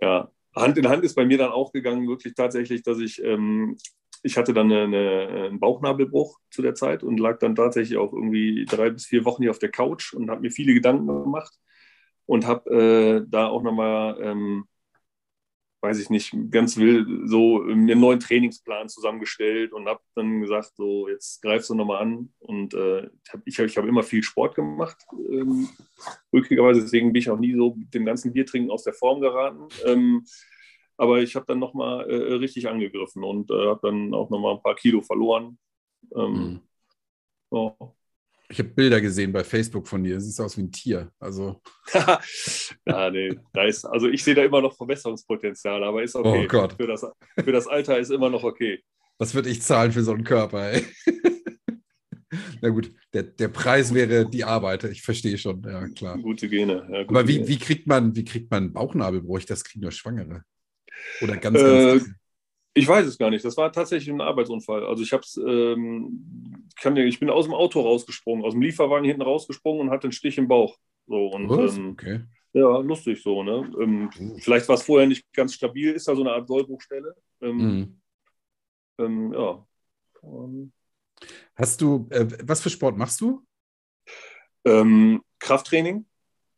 Ja, Hand in Hand ist bei mir dann auch gegangen, wirklich tatsächlich, dass ich, ähm, ich hatte dann eine, eine, einen Bauchnabelbruch zu der Zeit und lag dann tatsächlich auch irgendwie drei bis vier Wochen hier auf der Couch und habe mir viele Gedanken gemacht und habe äh, da auch nochmal, ähm, weiß ich nicht, ganz wild so mir einen neuen Trainingsplan zusammengestellt und habe dann gesagt, so jetzt greifst du nochmal an und äh, ich habe ich hab immer viel Sport gemacht, ähm, rückigerweise, deswegen bin ich auch nie so mit dem ganzen Biertrinken aus der Form geraten. Ähm, aber ich habe dann nochmal äh, richtig angegriffen und äh, habe dann auch nochmal ein paar Kilo verloren. Ähm, mhm. oh. Ich habe Bilder gesehen bei Facebook von dir. Siehst aus wie ein Tier. Also. ja, nee, da ist, also ich sehe da immer noch Verbesserungspotenzial, aber ist okay. Oh Gott. Für das, für das Alter ist immer noch okay. Was würde ich zahlen für so einen Körper, ey? Na gut, der, der Preis wäre die Arbeit, ich verstehe schon, ja klar. Gute Gene. Ja, gute Aber wie, Gene. wie, kriegt man, wie kriegt man Bauchnabelbruch? Das kriegen nur Schwangere. Oder ganz, ganz. Äh, ich weiß es gar nicht. Das war tatsächlich ein Arbeitsunfall. Also ich habe ähm, ich bin aus dem Auto rausgesprungen, aus dem Lieferwagen hinten rausgesprungen und hatte einen Stich im Bauch. So und ähm, okay. ja, lustig so. Ne? Ähm, uh. Vielleicht war es vorher nicht ganz stabil. Ist da so eine Art Sollbruchstelle. Ähm, mhm. Ähm, ja. Hast du, äh, was für Sport machst du? Ähm, Krafttraining.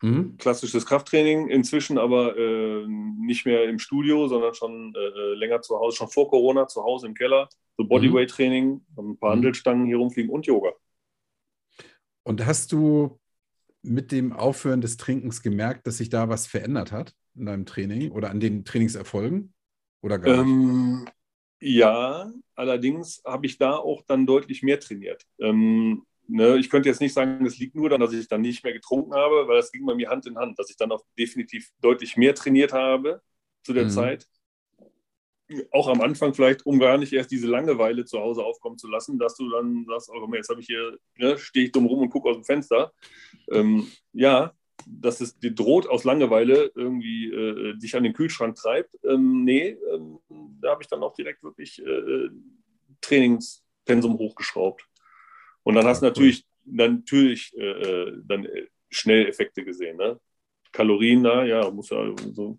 Mhm. Klassisches Krafttraining, inzwischen aber äh, nicht mehr im Studio, sondern schon äh, äh, länger zu Hause, schon vor Corona zu Hause im Keller. So Bodyweight-Training, ein paar mhm. Handelstangen hier rumfliegen und Yoga. Und hast du mit dem Aufhören des Trinkens gemerkt, dass sich da was verändert hat in deinem Training oder an den Trainingserfolgen? Oder gar ähm, ja, allerdings habe ich da auch dann deutlich mehr trainiert. Ähm, Ne, ich könnte jetzt nicht sagen, es liegt nur daran, dass ich dann nicht mehr getrunken habe, weil das ging bei mir Hand in Hand, dass ich dann auch definitiv deutlich mehr trainiert habe zu der mhm. Zeit. Auch am Anfang vielleicht, um gar nicht erst diese Langeweile zu Hause aufkommen zu lassen, dass du dann sagst, oh, jetzt habe ich hier, ne, stehe ich dumm rum und gucke aus dem Fenster. Ähm, ja, dass es dir droht aus Langeweile irgendwie äh, dich an den Kühlschrank treibt. Ähm, nee, ähm, da habe ich dann auch direkt wirklich äh, Trainings Pensum hochgeschraubt. Und dann hast du natürlich, natürlich äh, äh, dann schnell Effekte gesehen. Ne? Kalorien, na, ja, muss ja so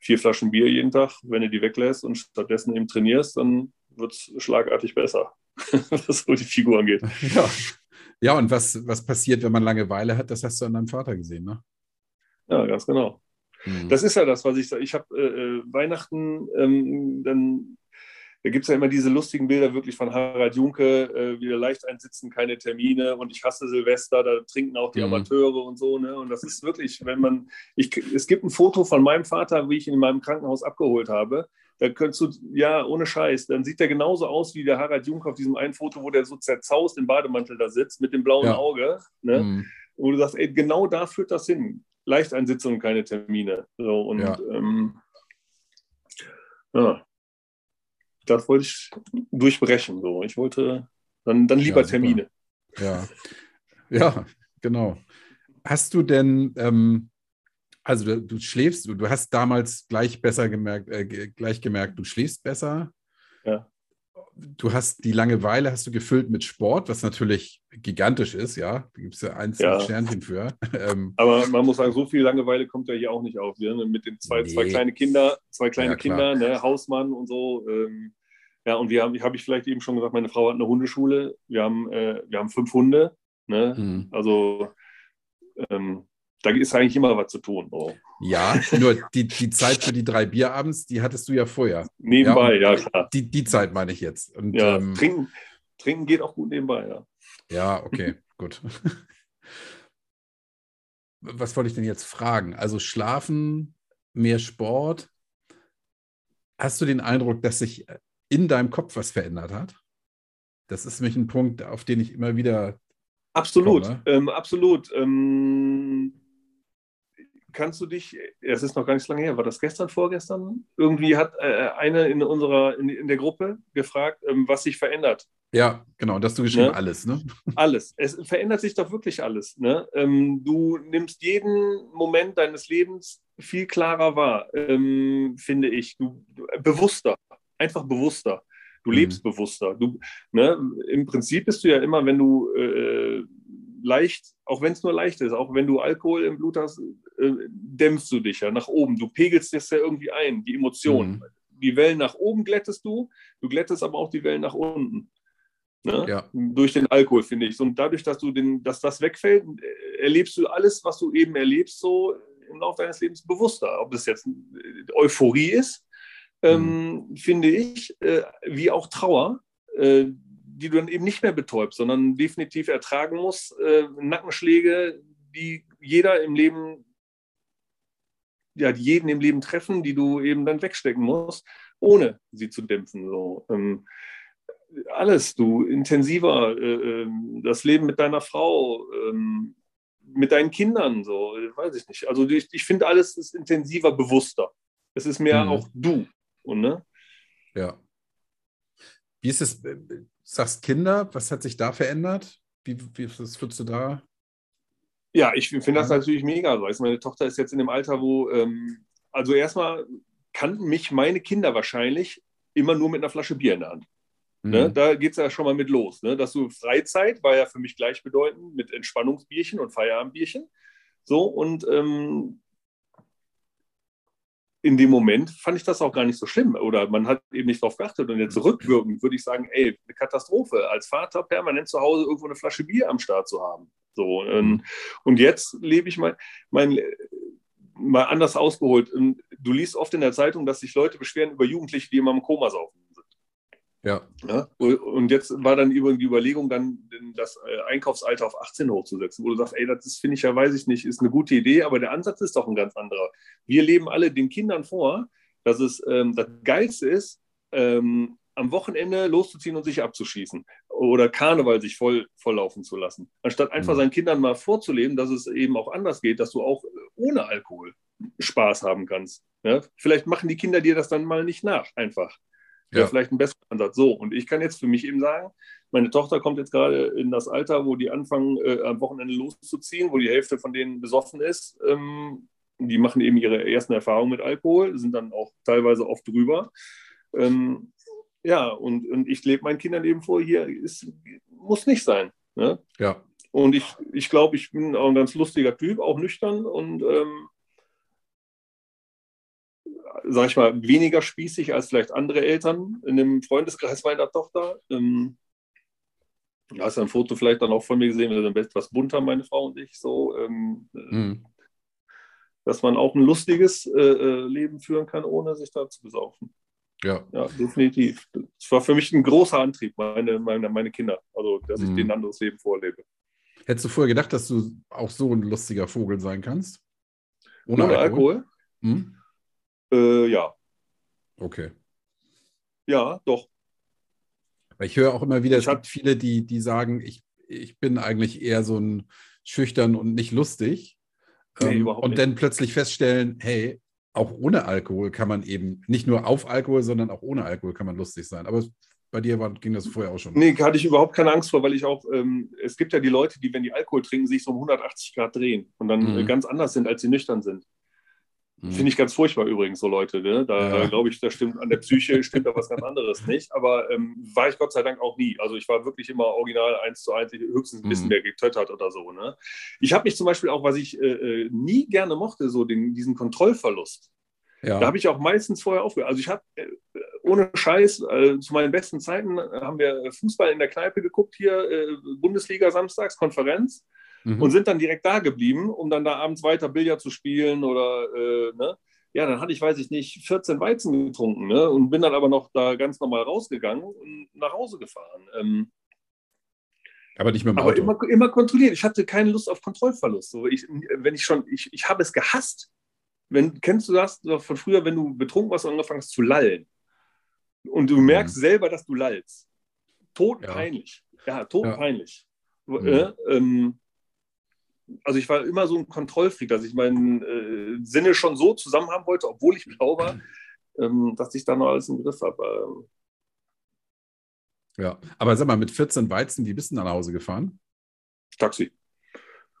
vier Flaschen Bier jeden Tag, wenn du die weglässt und stattdessen eben trainierst, dann wird es schlagartig besser, was so die Figur angeht. Ja. ja, und was, was passiert, wenn man Langeweile hat, das hast du an deinem Vater gesehen, ne? Ja, ganz genau. Mhm. Das ist ja das, was ich sage. Ich habe äh, äh, Weihnachten, ähm, dann da gibt es ja immer diese lustigen Bilder wirklich von Harald Junke, äh, wieder leicht einsitzen, keine Termine und ich hasse Silvester, da trinken auch die mhm. Amateure und so. Ne? Und das ist wirklich, wenn man, ich, es gibt ein Foto von meinem Vater, wie ich ihn in meinem Krankenhaus abgeholt habe. Da könntest du, ja, ohne Scheiß, dann sieht der genauso aus wie der Harald Junke auf diesem einen Foto, wo der so zerzaust im Bademantel da sitzt mit dem blauen ja. Auge. Ne? Mhm. Wo du sagst, ey, genau da führt das hin. Leicht einsitzen und keine Termine. So, und ja. Ähm, ja das wollte ich durchbrechen. So. Ich wollte dann, dann lieber ja, Termine. Ja. ja, genau. Hast du denn, ähm, also du, du, schläfst, du, du hast damals gleich besser gemerkt, äh, gleich gemerkt, du schläfst besser. Ja. Du hast die Langeweile hast du gefüllt mit Sport, was natürlich gigantisch ist, ja. Da gibt es ja ein ja. Sternchen für. Ähm, Aber man muss sagen, so viel Langeweile kommt ja hier auch nicht auf. Ne? Mit den zwei, nee. zwei kleine Kinder, zwei kleine ja, Kinder, ne? Hausmann und so. Ähm, ja, und wir haben, habe ich vielleicht eben schon gesagt, meine Frau hat eine Hundeschule. Wir haben, äh, wir haben fünf Hunde. Ne? Mhm. Also ähm, da ist eigentlich immer was zu tun. Oh. Ja, nur die, die Zeit für die drei Bier abends, die hattest du ja vorher. Nebenbei, ja, ja klar. Die, die Zeit meine ich jetzt. Und, ja, ähm, trinken, trinken geht auch gut nebenbei, ja. Ja, okay, gut. Was wollte ich denn jetzt fragen? Also schlafen, mehr Sport. Hast du den Eindruck, dass sich in deinem Kopf was verändert hat? Das ist nämlich ein Punkt, auf den ich immer wieder. Absolut, ähm, absolut. Ähm, kannst du dich, es ist noch gar nicht so lange her, war das gestern, vorgestern? Irgendwie hat äh, eine in unserer, in, in der Gruppe gefragt, ähm, was sich verändert. Ja, genau, dass du geschrieben, ne? alles, ne? Alles. Es verändert sich doch wirklich alles. Ne? Ähm, du nimmst jeden Moment deines Lebens viel klarer wahr, ähm, finde ich. Du, bewusster einfach bewusster. Du mhm. lebst bewusster. Du, ne, Im Prinzip bist du ja immer, wenn du äh, leicht, auch wenn es nur leicht ist, auch wenn du Alkohol im Blut hast, äh, dämpfst du dich ja nach oben. Du pegelst das ja irgendwie ein, die Emotionen. Mhm. Die Wellen nach oben glättest du, du glättest aber auch die Wellen nach unten. Ne? Ja. Durch den Alkohol, finde ich. Und dadurch, dass du den, dass das wegfällt, äh, erlebst du alles, was du eben erlebst, so im Laufe deines Lebens bewusster. Ob es jetzt Euphorie ist ähm, mhm. finde ich, äh, wie auch Trauer, äh, die du dann eben nicht mehr betäubst, sondern definitiv ertragen musst. Äh, Nackenschläge, die jeder im Leben, ja, die jeden im Leben treffen, die du eben dann wegstecken musst, ohne sie zu dämpfen. So. Ähm, alles, du intensiver, äh, ähm, das Leben mit deiner Frau, ähm, mit deinen Kindern, so, weiß ich nicht. Also ich, ich finde, alles ist intensiver, bewusster. Es ist mehr mhm. auch du. Und, ne? Ja. Wie ist es, äh, sagst Kinder, was hat sich da verändert? Wie, wie was würdest du da? Ja, ich finde das natürlich mega. Weißt, meine Tochter ist jetzt in dem Alter, wo, ähm, also erstmal kannten mich meine Kinder wahrscheinlich immer nur mit einer Flasche Bier in der Hand. Mhm. Ne? Da geht es ja schon mal mit los. Ne? Dass du Freizeit war ja für mich gleichbedeutend mit Entspannungsbierchen und Feierabendbierchen. So, und ähm, in dem Moment fand ich das auch gar nicht so schlimm oder man hat eben nicht darauf geachtet. Und jetzt rückwirkend würde ich sagen, ey, eine Katastrophe, als Vater permanent zu Hause irgendwo eine Flasche Bier am Start zu haben. So, und jetzt lebe ich mein, mein, mal anders ausgeholt. Du liest oft in der Zeitung, dass sich Leute beschweren über Jugendliche, die immer im Koma saufen. Ja. ja. Und jetzt war dann die Überlegung, dann das äh, Einkaufsalter auf 18 hochzusetzen, wo du sagst, ey, das finde ich ja, weiß ich nicht, ist eine gute Idee, aber der Ansatz ist doch ein ganz anderer. Wir leben alle den Kindern vor, dass es ähm, das Geilste ist, ähm, am Wochenende loszuziehen und sich abzuschießen oder Karneval sich voll volllaufen zu lassen. Anstatt einfach mhm. seinen Kindern mal vorzuleben, dass es eben auch anders geht, dass du auch äh, ohne Alkohol Spaß haben kannst. Ja? Vielleicht machen die Kinder dir das dann mal nicht nach, einfach. Wäre ja. vielleicht ein besserer Ansatz. So, und ich kann jetzt für mich eben sagen, meine Tochter kommt jetzt gerade in das Alter, wo die anfangen, äh, am Wochenende loszuziehen, wo die Hälfte von denen besoffen ist. Ähm, die machen eben ihre ersten Erfahrungen mit Alkohol, sind dann auch teilweise oft drüber. Ähm, Ja, und, und ich lebe meinen Kindern eben vor, hier ist, muss nicht sein. Ne? Ja. Und ich, ich glaube, ich bin auch ein ganz lustiger Typ, auch nüchtern und ähm, sag ich mal, weniger spießig als vielleicht andere Eltern in dem Freundeskreis meiner Tochter. Ähm, da hast du ein Foto vielleicht dann auch von mir gesehen, wir sind etwas bunter, meine Frau und ich, so. Ähm, mhm. Dass man auch ein lustiges äh, äh, Leben führen kann, ohne sich da zu besaufen. Ja. ja, definitiv. Das war für mich ein großer Antrieb, meine, meine, meine Kinder, also dass ich mhm. denen ein anderes Leben vorlebe. Hättest du vorher gedacht, dass du auch so ein lustiger Vogel sein kannst? Ohne, Ohne Alkohol? Alkohol? Hm? Äh, ja. Okay. Ja, doch. Ich höre auch immer wieder, es gibt viele, die, die sagen, ich, ich bin eigentlich eher so ein schüchtern und nicht lustig. Nee, ähm, und nicht. dann plötzlich feststellen, hey, auch ohne Alkohol kann man eben, nicht nur auf Alkohol, sondern auch ohne Alkohol kann man lustig sein. Aber bei dir war, ging das vorher auch schon. Nee, hatte ich überhaupt keine Angst vor, weil ich auch, ähm, es gibt ja die Leute, die, wenn die Alkohol trinken, sich so um 180 Grad drehen und dann mhm. ganz anders sind, als sie nüchtern sind. Mhm. Finde ich ganz furchtbar übrigens, so Leute. Ne? Da ja. glaube ich, da stimmt an der Psyche stimmt da was ganz anderes nicht. Aber ähm, war ich Gott sei Dank auch nie. Also ich war wirklich immer original eins zu eins, höchstens ein bisschen mhm. mehr getöttert oder so. Ne? Ich habe mich zum Beispiel auch, was ich äh, äh, nie gerne mochte, so den, diesen Kontrollverlust. Ja. Da habe ich auch meistens vorher aufgehört. Also ich habe äh, ohne Scheiß, äh, zu meinen besten Zeiten haben wir Fußball in der Kneipe geguckt, hier äh, Bundesliga samstags, Konferenz mhm. und sind dann direkt da geblieben, um dann da abends weiter Billard zu spielen oder, äh, ne? Ja, dann hatte ich, weiß ich nicht, 14 Weizen getrunken ne? und bin dann aber noch da ganz normal rausgegangen und nach Hause gefahren. Ähm, aber nicht mit dem Auto. Aber immer, immer kontrolliert. Ich hatte keine Lust auf Kontrollverlust. So, ich, wenn ich schon, ich, ich habe es gehasst. Wenn, kennst du das von früher, wenn du betrunken warst und angefangen hast zu lallen? Und du merkst mhm. selber, dass du lallst. Todpeinlich. Ja, ja todpeinlich. Ja. Mhm. Äh, ähm, also ich war immer so ein Kontrollfreak, dass ich meinen äh, Sinne schon so zusammen haben wollte, obwohl ich blau war, ähm, dass ich da noch alles im Griff habe. Ähm. Ja, aber sag mal, mit 14 Weizen, wie bist du nach Hause gefahren? Taxi.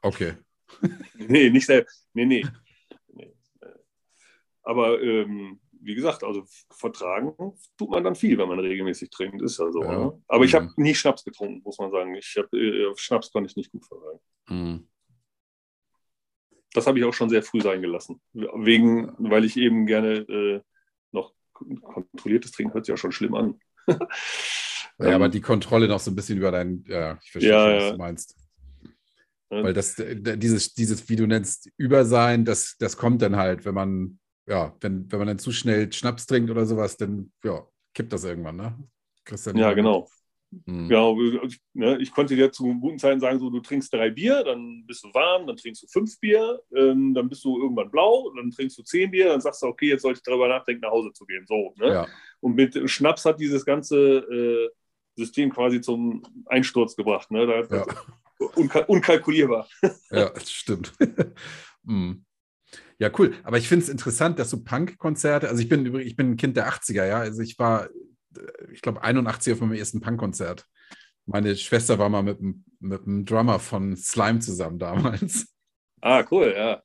Okay. nee, nicht selbst. Nee, nee. nee. Aber ähm, wie gesagt, also vertragen tut man dann viel, wenn man regelmäßig trinkt, ist ja so. Ja. Ne? Aber mhm. ich habe nie Schnaps getrunken, muss man sagen. Ich hab, äh, Schnaps konnte ich nicht gut vertragen. Mhm das habe ich auch schon sehr früh sein gelassen. Wegen, weil ich eben gerne äh, noch kontrolliertes Trinken hört sich ja schon schlimm an. ja, ähm, aber die Kontrolle noch so ein bisschen über dein, ja, ich verstehe, ja, was ja. du meinst. Weil das, dieses, dieses, wie du nennst, Übersein, das, das kommt dann halt, wenn man, ja, wenn, wenn man dann zu schnell Schnaps trinkt oder sowas, dann ja, kippt das irgendwann, ne? ja, genau. Mhm. Genau, ne, ich konnte dir zu guten Zeiten sagen, so, du trinkst drei Bier, dann bist du warm, dann trinkst du fünf Bier, ähm, dann bist du irgendwann blau, dann trinkst du zehn Bier, dann sagst du, okay, jetzt sollte ich darüber nachdenken, nach Hause zu gehen. So, ne? Ja. Und mit Schnaps hat dieses ganze äh, System quasi zum Einsturz gebracht. Ne? Da, ja. unkal unkalkulierbar. Ja, das stimmt. mhm. Ja, cool. Aber ich finde es interessant, dass so Punk-Konzerte, also ich bin ich bin ein Kind der 80er, ja. Also ich war ich glaube, 81 auf meinem ersten Punkkonzert. Meine Schwester war mal mit, mit einem Drummer von Slime zusammen damals. Ah, cool, ja.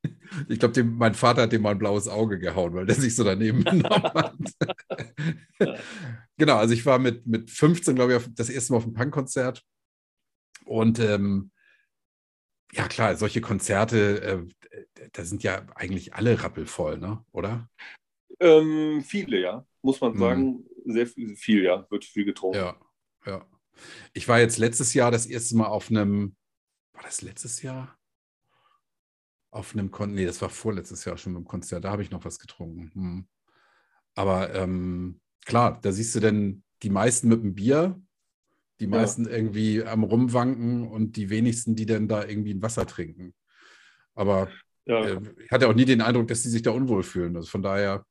Ich glaube, mein Vater hat dem mal ein blaues Auge gehauen, weil der sich so daneben genommen hat. genau, also ich war mit, mit 15, glaube ich, das erste Mal auf einem Punkkonzert. Und ähm, ja, klar, solche Konzerte, äh, da sind ja eigentlich alle rappelvoll, ne? oder? Ähm, viele, ja, muss man mhm. sagen sehr viel, viel, ja, wird viel getrunken. Ja, ja. Ich war jetzt letztes Jahr das erste Mal auf einem, war das letztes Jahr? Auf einem Konzert, nee, das war vorletztes Jahr schon dem Konzert, da habe ich noch was getrunken. Hm. Aber ähm, klar, da siehst du denn die meisten mit dem Bier, die meisten ja. irgendwie am Rumwanken und die wenigsten, die dann da irgendwie ein Wasser trinken. Aber ja. äh, ich hatte auch nie den Eindruck, dass sie sich da unwohl fühlen. Also von daher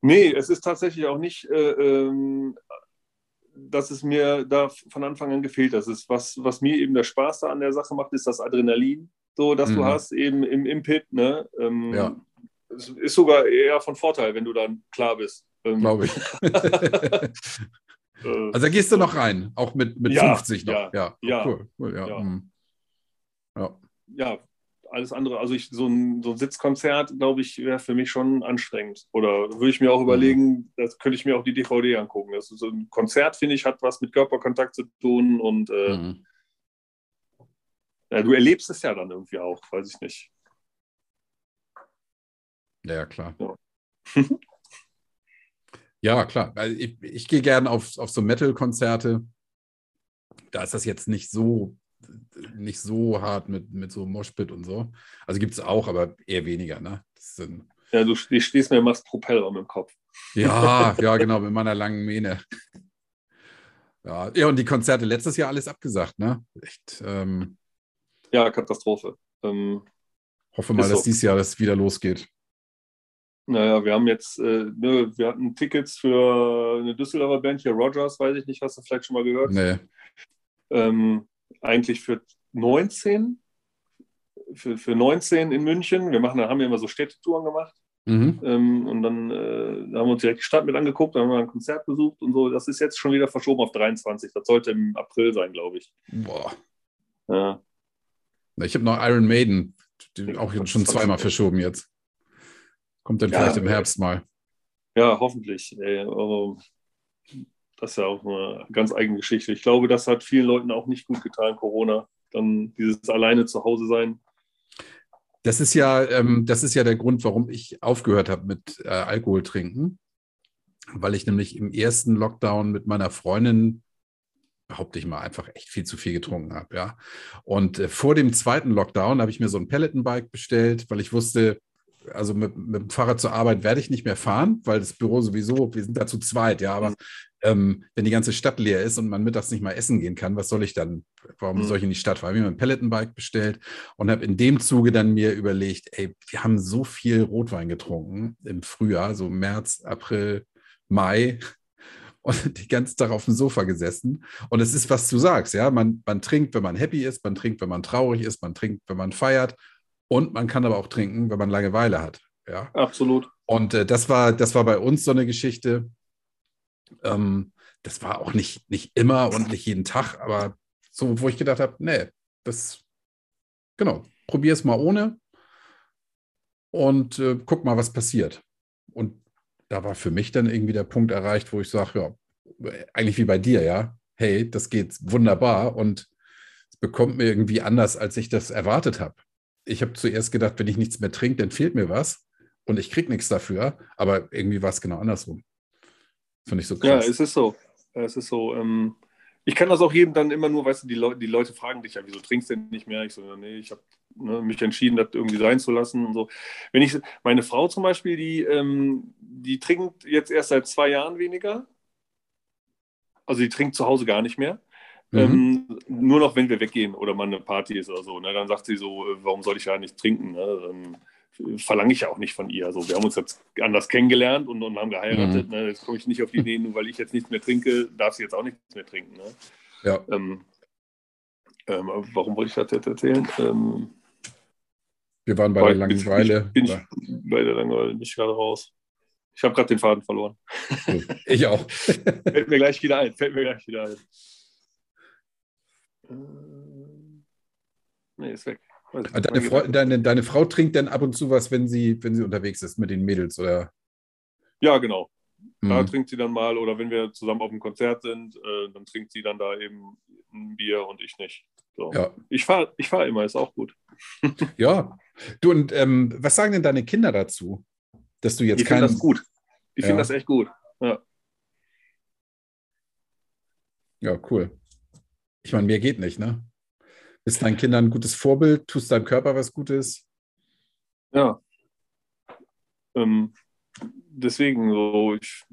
Nee, es ist tatsächlich auch nicht, äh, ähm, dass es mir da von Anfang an gefehlt hat. Ist was, was mir eben der Spaß da an der Sache macht, ist das Adrenalin, so dass mhm. du hast eben im, im Pit. Ne? Ähm, ja. Es ist sogar eher von Vorteil, wenn du dann klar bist. Ähm, Glaube ich. Äh, also da gehst du noch rein, auch mit, mit ja, 50 noch. Ja, ja, ja, cool, cool, ja. Ja. Mhm. ja. ja alles andere, also ich, so, ein, so ein Sitzkonzert, glaube ich, wäre für mich schon anstrengend. Oder würde ich mir auch überlegen, mhm. das könnte ich mir auch die DVD angucken. Das so ein Konzert, finde ich, hat was mit Körperkontakt zu tun und äh, mhm. ja, du erlebst es ja dann irgendwie auch, weiß ich nicht. Ja, klar. Ja, ja klar. Ich, ich gehe gerne auf, auf so Metal-Konzerte. Da ist das jetzt nicht so nicht so hart mit, mit so Moshpit und so. Also gibt es auch, aber eher weniger. Ne? Sind, ja, du stehst mir machst Propellraum im Kopf. Ja, ja, genau, mit meiner langen Mähne. Ja, ja, und die Konzerte letztes Jahr alles abgesagt, ne? Echt. Ähm, ja, Katastrophe. Ähm, hoffe mal, dass so. dieses Jahr das wieder losgeht. Naja, wir haben jetzt, äh, ne, wir hatten Tickets für eine Düsseldorfer Band hier, Rogers, weiß ich nicht, hast du vielleicht schon mal gehört? Nee. Ähm, eigentlich für 19, für, für 19 in München. Wir machen, da haben wir immer so Städtetouren gemacht. Mhm. Ähm, und dann äh, haben wir uns direkt die Stadt mit angeguckt, dann haben wir ein Konzert besucht und so. Das ist jetzt schon wieder verschoben auf 23. Das sollte im April sein, glaube ich. Boah. Ja. Ich habe noch Iron Maiden, die auch schon zweimal verschoben jetzt. Kommt dann ja, vielleicht im Herbst mal. Ja, hoffentlich. Ey, also, das ist ja auch eine ganz eigene Geschichte. Ich glaube, das hat vielen Leuten auch nicht gut getan, Corona. Dann dieses alleine zu Hause sein. Das ist ja, ähm, das ist ja der Grund, warum ich aufgehört habe mit äh, Alkohol trinken. Weil ich nämlich im ersten Lockdown mit meiner Freundin, behaupte ich mal, einfach echt viel zu viel getrunken habe. Ja. Und äh, vor dem zweiten Lockdown habe ich mir so ein Peloton-Bike bestellt, weil ich wusste, also mit, mit, dem Fahrrad zur Arbeit werde ich nicht mehr fahren, weil das Büro sowieso, wir sind da zu zweit, ja, aber ähm, wenn die ganze Stadt leer ist und man mittags nicht mal essen gehen kann, was soll ich dann, warum mhm. soll ich in die Stadt fahren? Ich habe mir ein Peloton-Bike bestellt und habe in dem Zuge dann mir überlegt, ey, wir haben so viel Rotwein getrunken im Frühjahr, so März, April, Mai und die ganze Tag auf dem Sofa gesessen. Und es ist, was du sagst, ja, man, man trinkt, wenn man happy ist, man trinkt, wenn man traurig ist, man trinkt, wenn man feiert und man kann aber auch trinken, wenn man Langeweile hat. Ja, absolut. Und äh, das, war, das war bei uns so eine Geschichte. Ähm, das war auch nicht, nicht immer und nicht jeden Tag, aber so, wo ich gedacht habe, nee, das, genau, probier es mal ohne und äh, guck mal, was passiert. Und da war für mich dann irgendwie der Punkt erreicht, wo ich sage, ja, eigentlich wie bei dir, ja, hey, das geht wunderbar und es bekommt mir irgendwie anders, als ich das erwartet habe. Ich habe zuerst gedacht, wenn ich nichts mehr trinke, dann fehlt mir was und ich kriege nichts dafür, aber irgendwie war es genau andersrum. Finde ich so krass. Ja, es ist so. Es ist so. Ähm, ich kann das auch jedem dann immer nur, weißt du, die, Le die Leute fragen dich ja, wieso trinkst du denn nicht mehr? Ich so, nee, ich habe ne, mich entschieden, das irgendwie sein zu lassen und so. Wenn ich, meine Frau zum Beispiel, die, ähm, die trinkt jetzt erst seit zwei Jahren weniger. Also die trinkt zu Hause gar nicht mehr. Mhm. Ähm, nur noch, wenn wir weggehen oder mal eine Party ist oder so. Ne, dann sagt sie so, äh, warum soll ich ja nicht trinken? Ne? Ähm, verlange ich ja auch nicht von ihr. Also wir haben uns jetzt anders kennengelernt und, und haben geheiratet. Mhm. Ne? Jetzt komme ich nicht auf die Idee, nur weil ich jetzt nichts mehr trinke, darf sie jetzt auch nichts mehr trinken. Ne? Ja. Ähm, ähm, warum wollte ich das jetzt erzählen? Ähm, wir waren bei der Langeweile. Bin ich, bei der Langeweile nicht gerade raus. Ich habe gerade den Faden verloren. Ich auch. Fällt mir gleich wieder ein. Fällt mir gleich wieder ein. Äh, nee, ist weg. Deine, Frau, deine, deine, Frau trinkt dann ab und zu was, wenn sie, wenn sie unterwegs ist mit den Mädels, oder? Ja, genau. Da mhm. trinkt sie dann mal, oder wenn wir zusammen auf dem Konzert sind, äh, dann trinkt sie dann da eben ein Bier und ich nicht. So. Ja. Ich fahre ich fahr immer, ist auch gut. ja. Du, und ähm, was sagen denn deine Kinder dazu? Dass du jetzt Die finden das gut. Die ja. finden das echt gut. Ja. Ja, cool. Ich meine, mehr geht nicht, ne? Bist deinen Kindern ein gutes Vorbild? Tust deinem Körper was Gutes? Ja. Ähm, deswegen so, ich,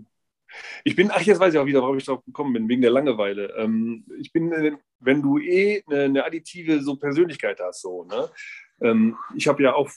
ich bin, ach, jetzt weiß ich auch wieder, warum ich drauf gekommen bin, wegen der Langeweile. Ähm, ich bin, wenn du eh eine, eine additive so Persönlichkeit hast, so, ne? Ähm, ich habe ja auch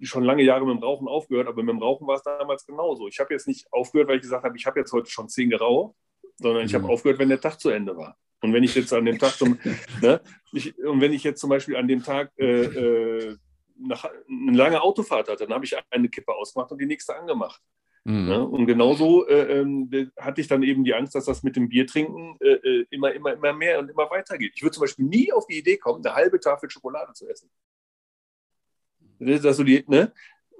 schon lange Jahre mit dem Rauchen aufgehört, aber mit dem Rauchen war es damals genauso. Ich habe jetzt nicht aufgehört, weil ich gesagt habe, ich habe jetzt heute schon zehn geraucht, sondern ich mhm. habe aufgehört, wenn der Tag zu Ende war. Und wenn ich jetzt an dem Tag zum, ne, ich, und wenn ich jetzt zum Beispiel an dem Tag äh, äh, nach, eine lange Autofahrt hatte, dann habe ich eine Kippe ausgemacht und die nächste angemacht. Mhm. Ne? Und genauso äh, äh, hatte ich dann eben die Angst, dass das mit dem Biertrinken äh, äh, immer, immer, immer mehr und immer weiter geht. Ich würde zum Beispiel nie auf die Idee kommen, eine halbe Tafel Schokolade zu essen. Dass du die, ne?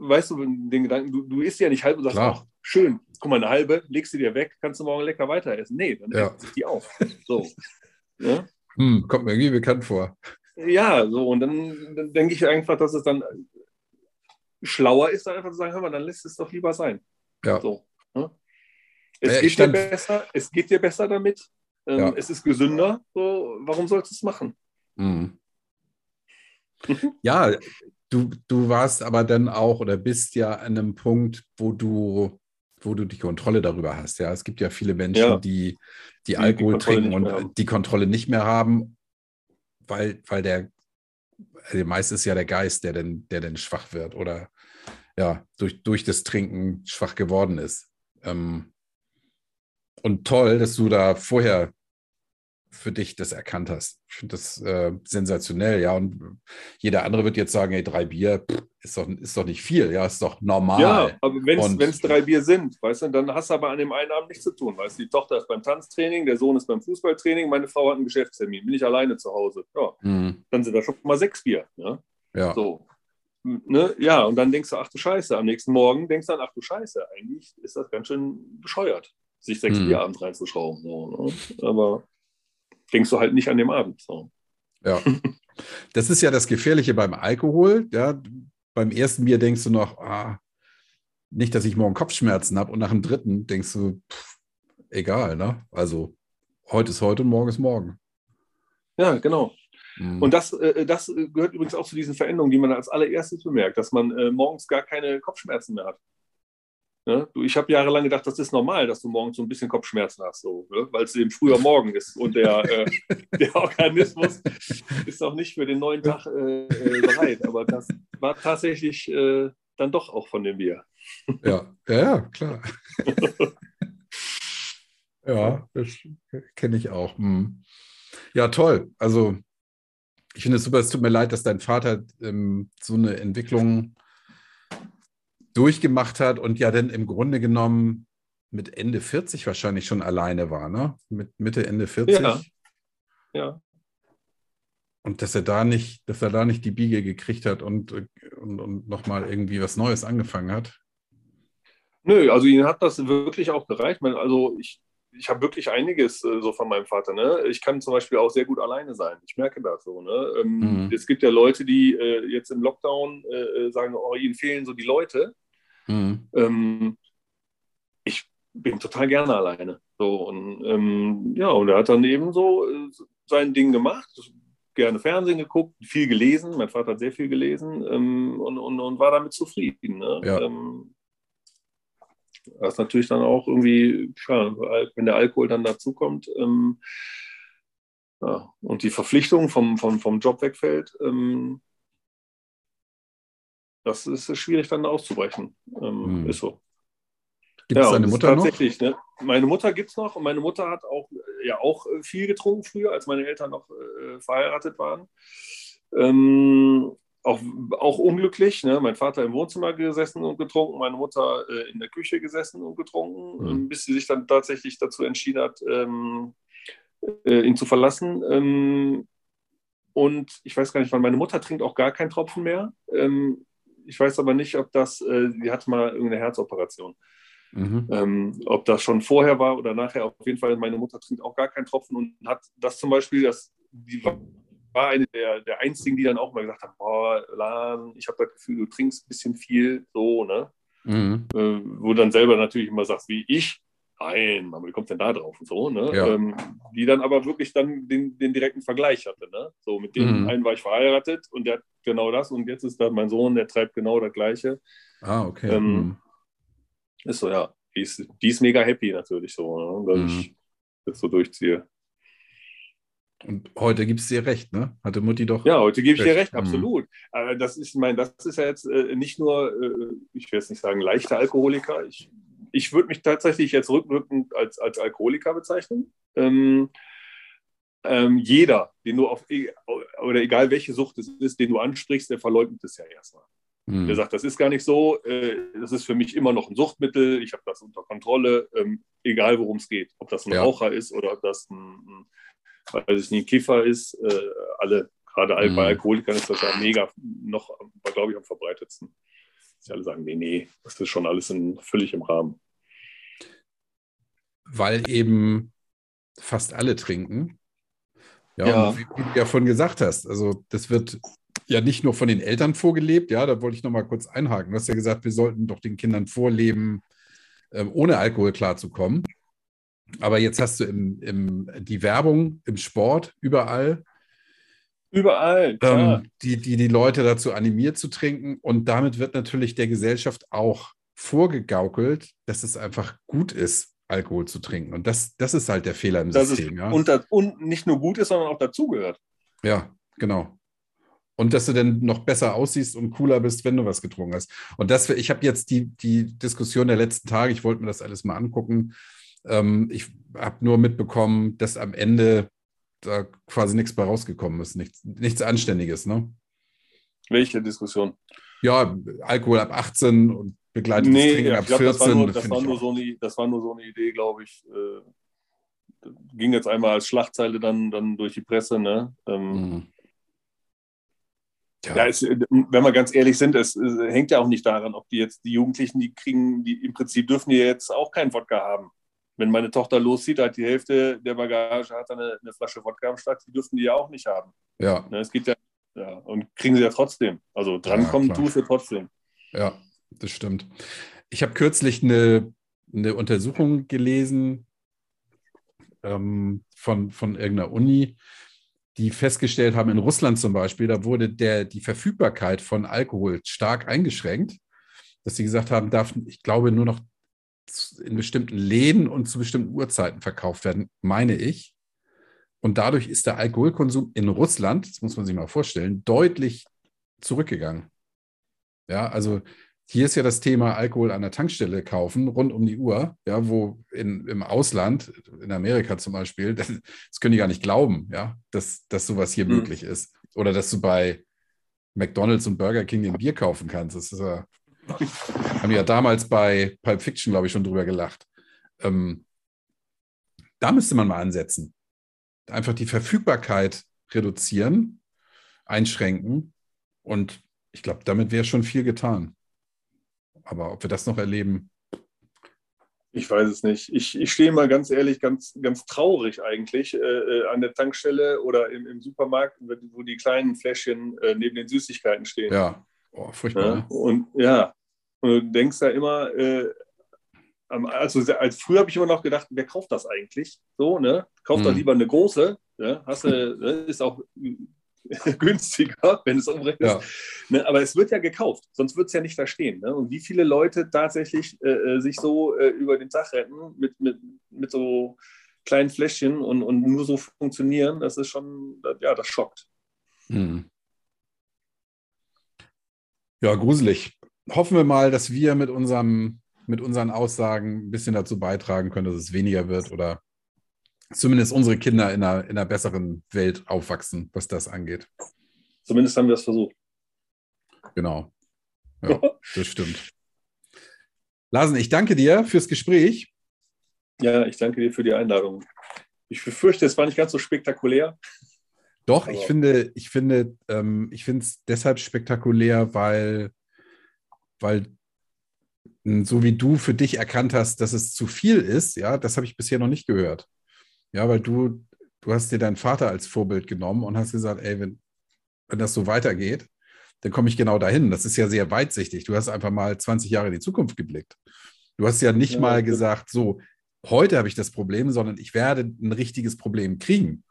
Weißt du, den Gedanken, du, du isst ja nicht halb und sagst, ach, schön, guck mal, eine halbe, legst du dir weg, kannst du morgen lecker weiter essen. Nee, dann ja. isst die auf. So. Ja? Hm, kommt mir irgendwie bekannt vor. Ja, so, und dann, dann denke ich einfach, dass es dann schlauer ist, dann einfach zu sagen, hör mal, dann lässt es doch lieber sein. Ja. So, ne? es, geht dir besser, es geht dir besser damit, ähm, ja. es ist gesünder, so, warum sollst du es machen? Mhm. ja, du, du warst aber dann auch oder bist ja an einem Punkt, wo du, wo du die Kontrolle darüber hast. Ja, es gibt ja viele Menschen, ja. die, die, die Alkohol die trinken und haben. die Kontrolle nicht mehr haben, weil, weil der, also meist ist ja der Geist, der denn, der denn schwach wird oder ja, durch, durch das Trinken schwach geworden ist. Ähm, und toll, dass du da vorher für dich das erkannt hast. Ich finde das äh, sensationell, ja. Und jeder andere wird jetzt sagen, hey, drei Bier pff, ist, doch, ist doch nicht viel, ja, ist doch normal. Ja, aber wenn es drei Bier sind, weißt du, dann hast du aber an dem einen Abend nichts zu tun. Weißt du, die Tochter ist beim Tanztraining, der Sohn ist beim Fußballtraining, meine Frau hat einen Geschäftstermin, bin ich alleine zu Hause. Ja, mhm. dann sind da schon mal sechs Bier. Ja. ja. So. Ne? Ja, und dann denkst du, ach du Scheiße, am nächsten Morgen denkst du dann, ach du Scheiße, eigentlich ist das ganz schön bescheuert, sich sechs mhm. Bier abends reinzuschrauben. So, ne? Aber denkst du halt nicht an dem Abend. So. Ja. Das ist ja das Gefährliche beim Alkohol. Ja, beim ersten Bier denkst du noch, ah, nicht, dass ich morgen Kopfschmerzen habe. Und nach dem dritten denkst du, pff, egal, ne? Also heute ist heute und morgen ist morgen. Ja, genau. Mhm. Und das, äh, das gehört übrigens auch zu diesen Veränderungen, die man als allererstes bemerkt, dass man äh, morgens gar keine Kopfschmerzen mehr hat. Ne? Du, ich habe jahrelang gedacht, das ist normal, dass du morgens so ein bisschen Kopfschmerzen hast, so, ne? weil es eben früher Morgen ist und der, äh, der Organismus ist noch nicht für den neuen Tag äh, äh, bereit. Aber das war tatsächlich äh, dann doch auch von dem Bier. Ja, ja, ja klar. ja, das kenne ich auch. Hm. Ja, toll. Also ich finde es super, es tut mir leid, dass dein Vater ähm, so eine Entwicklung durchgemacht hat und ja dann im Grunde genommen mit Ende 40 wahrscheinlich schon alleine war, ne? Mit Mitte, Ende 40. Ja. ja. Und dass er da nicht, dass er da nicht die Biege gekriegt hat und, und, und nochmal irgendwie was Neues angefangen hat. Nö, also ihn hat das wirklich auch gereicht. Also ich, ich habe wirklich einiges äh, so von meinem Vater. Ne? Ich kann zum Beispiel auch sehr gut alleine sein. Ich merke das so. Ne? Ähm, mhm. Es gibt ja Leute, die äh, jetzt im Lockdown äh sagen, oh, ihnen fehlen so die Leute. Mhm. Ähm, ich bin total gerne alleine. So, und, ähm, ja, und er hat dann eben so äh, sein Ding gemacht, gerne Fernsehen geguckt, viel gelesen. Mein Vater hat sehr viel gelesen ähm, und, und, und, war damit zufrieden. Ne? Ja. Ähm, das ist natürlich dann auch irgendwie, ja, wenn der Alkohol dann dazukommt ähm, ja, und die Verpflichtung vom, vom, vom Job wegfällt, ähm, das ist schwierig dann auszubrechen. Ähm, hm. Ist so. Gibt es ja, deine Mutter tatsächlich, noch? Ne? Meine Mutter gibt es noch und meine Mutter hat auch, ja, auch äh, viel getrunken früher, als meine Eltern noch äh, verheiratet waren. Ähm, auch, auch unglücklich. Ne? Mein Vater im Wohnzimmer gesessen und getrunken, meine Mutter äh, in der Küche gesessen und getrunken, mhm. bis sie sich dann tatsächlich dazu entschieden hat, ähm, äh, ihn zu verlassen. Ähm, und ich weiß gar nicht, wann meine Mutter trinkt auch gar keinen Tropfen mehr. Ähm, ich weiß aber nicht, ob das, äh, die hatte mal irgendeine Herzoperation. Mhm. Ähm, ob das schon vorher war oder nachher, auf jeden Fall, meine Mutter trinkt auch gar keinen Tropfen und hat das zum Beispiel, das, die war eine der, der einzigen, die dann auch mal gesagt haben, boah, Lan, ich habe das Gefühl, du trinkst ein bisschen viel, so, ne? Mhm. Äh, wo dann selber natürlich immer sagst, wie ich, nein, Mama, wie kommt denn da drauf und so, ne? Ja. Ähm, die dann aber wirklich dann den, den direkten Vergleich hatte, ne? So, mit dem mhm. einen war ich verheiratet und der hat genau das und jetzt ist da mein Sohn, der treibt genau das Gleiche. Ah, okay. Ähm, mhm. Ist so, ja, die ist, die ist mega happy natürlich so, ne? dass mhm. ich das so durchziehe. Und heute gibt es dir recht, ne? Hatte Mutti doch. Ja, heute gebe ich dir recht, mhm. absolut. Mhm. Das ist, ich meine, das ist ja jetzt äh, nicht nur, äh, ich will jetzt nicht sagen, leichter Alkoholiker. Ich, ich würde mich tatsächlich jetzt rückwirkend als, als Alkoholiker bezeichnen. Ähm, ähm, jeder, den du auf, e, oder egal welche Sucht es ist, den du ansprichst, der verleugnet es ja erstmal. Mhm. Der sagt, das ist gar nicht so, äh, das ist für mich immer noch ein Suchtmittel, ich habe das unter Kontrolle, ähm, egal worum es geht. Ob das ein ja. Raucher ist oder ob das ein, ein weiß ich nicht, Kiffer ist, äh, alle Gerade mhm. bei Alkoholikern ist das ja mega noch, glaube ich, am verbreitetsten. Sie alle sagen, nee, nee, das ist schon alles in, völlig im Rahmen. Weil eben fast alle trinken. Ja, ja. wie, wie du ja vorhin gesagt hast, also das wird ja nicht nur von den Eltern vorgelebt, ja, da wollte ich nochmal kurz einhaken. Du hast ja gesagt, wir sollten doch den Kindern vorleben, ähm, ohne Alkohol klarzukommen. Aber jetzt hast du im, im, die Werbung im Sport überall. Überall, ähm, die, die die Leute dazu animiert zu trinken. Und damit wird natürlich der Gesellschaft auch vorgegaukelt, dass es einfach gut ist, Alkohol zu trinken. Und das, das ist halt der Fehler im das System. Ist, ja. und, das, und nicht nur gut ist, sondern auch dazugehört. Ja, genau. Und dass du dann noch besser aussiehst und cooler bist, wenn du was getrunken hast. Und das, ich habe jetzt die, die Diskussion der letzten Tage, ich wollte mir das alles mal angucken. Ähm, ich habe nur mitbekommen, dass am Ende da quasi nichts bei rausgekommen ist, nichts, nichts Anständiges. Ne? Welche Diskussion? Ja, Alkohol ab 18 und begleitetes nee, Trinken ab glaub, 14. Das war nur, das war nur so, eine, das war nur so eine Idee, glaube ich. Äh, ging jetzt einmal als Schlagzeile dann, dann durch die Presse. Ne? Ähm, mhm. Ja, es, wenn wir ganz ehrlich sind, es, es, hängt ja auch nicht daran, ob die jetzt die Jugendlichen, die kriegen, die im Prinzip dürfen die jetzt auch keinen Wodka haben. Wenn meine Tochter loszieht, hat die Hälfte der Bagage hat eine, eine Flasche Wodka am Start, die dürfen die ja auch nicht haben. Ja. Ne, es geht ja, ja, und kriegen sie ja trotzdem. Also drankommen ja, tust du trotzdem. Ja, das stimmt. Ich habe kürzlich eine, eine Untersuchung gelesen ähm, von, von irgendeiner Uni, die festgestellt haben, in Russland zum Beispiel, da wurde der, die Verfügbarkeit von Alkohol stark eingeschränkt, dass sie gesagt haben, darf, ich glaube, nur noch in bestimmten Läden und zu bestimmten Uhrzeiten verkauft werden, meine ich. Und dadurch ist der Alkoholkonsum in Russland, das muss man sich mal vorstellen, deutlich zurückgegangen. Ja, also hier ist ja das Thema Alkohol an der Tankstelle kaufen, rund um die Uhr, ja, wo in, im Ausland, in Amerika zum Beispiel, das, das können die gar nicht glauben, ja, dass, dass sowas hier mhm. möglich ist. Oder dass du bei McDonalds und Burger King ein Bier kaufen kannst. Das ist ja, haben ja damals bei Pulp Fiction, glaube ich, schon drüber gelacht. Ähm, da müsste man mal ansetzen. Einfach die Verfügbarkeit reduzieren, einschränken und ich glaube, damit wäre schon viel getan. Aber ob wir das noch erleben? Ich weiß es nicht. Ich, ich stehe mal ganz ehrlich, ganz, ganz traurig eigentlich äh, äh an der Tankstelle oder im, im, Supermarkt, wo die kleinen Fläschchen äh, neben den Süßigkeiten stehen. Ja, oh, furchtbar. Ja? Ne? Und ja, und du denkst da immer, äh, also als früher habe ich immer noch gedacht, wer kauft das eigentlich? So, ne? Kauft hm. doch lieber eine große. Ne? Hast du, ne? ist auch günstiger, wenn es umrechnest. Ja. Ne, aber es wird ja gekauft, sonst wird es ja nicht verstehen. Ne? Und wie viele Leute tatsächlich äh, äh, sich so äh, über den Tag retten mit, mit, mit so kleinen Fläschchen und, und nur so funktionieren, das ist schon, ja, das schockt. Hm. Ja, gruselig. Hoffen wir mal, dass wir mit, unserem, mit unseren Aussagen ein bisschen dazu beitragen können, dass es weniger wird oder zumindest unsere Kinder in einer, in einer besseren Welt aufwachsen, was das angeht. Zumindest haben wir es versucht. Genau. Ja, das stimmt. Larsen, ich danke dir fürs Gespräch. Ja, ich danke dir für die Einladung. Ich befürchte, es war nicht ganz so spektakulär. Doch, ich finde, ich finde, ähm, ich finde es deshalb spektakulär, weil, weil so wie du für dich erkannt hast, dass es zu viel ist, ja, das habe ich bisher noch nicht gehört. Ja, weil du, du hast dir deinen Vater als Vorbild genommen und hast gesagt, ey, wenn, wenn das so weitergeht, dann komme ich genau dahin. Das ist ja sehr weitsichtig. Du hast einfach mal 20 Jahre in die Zukunft geblickt. Du hast ja nicht ja, mal gesagt, so, heute habe ich das Problem, sondern ich werde ein richtiges Problem kriegen.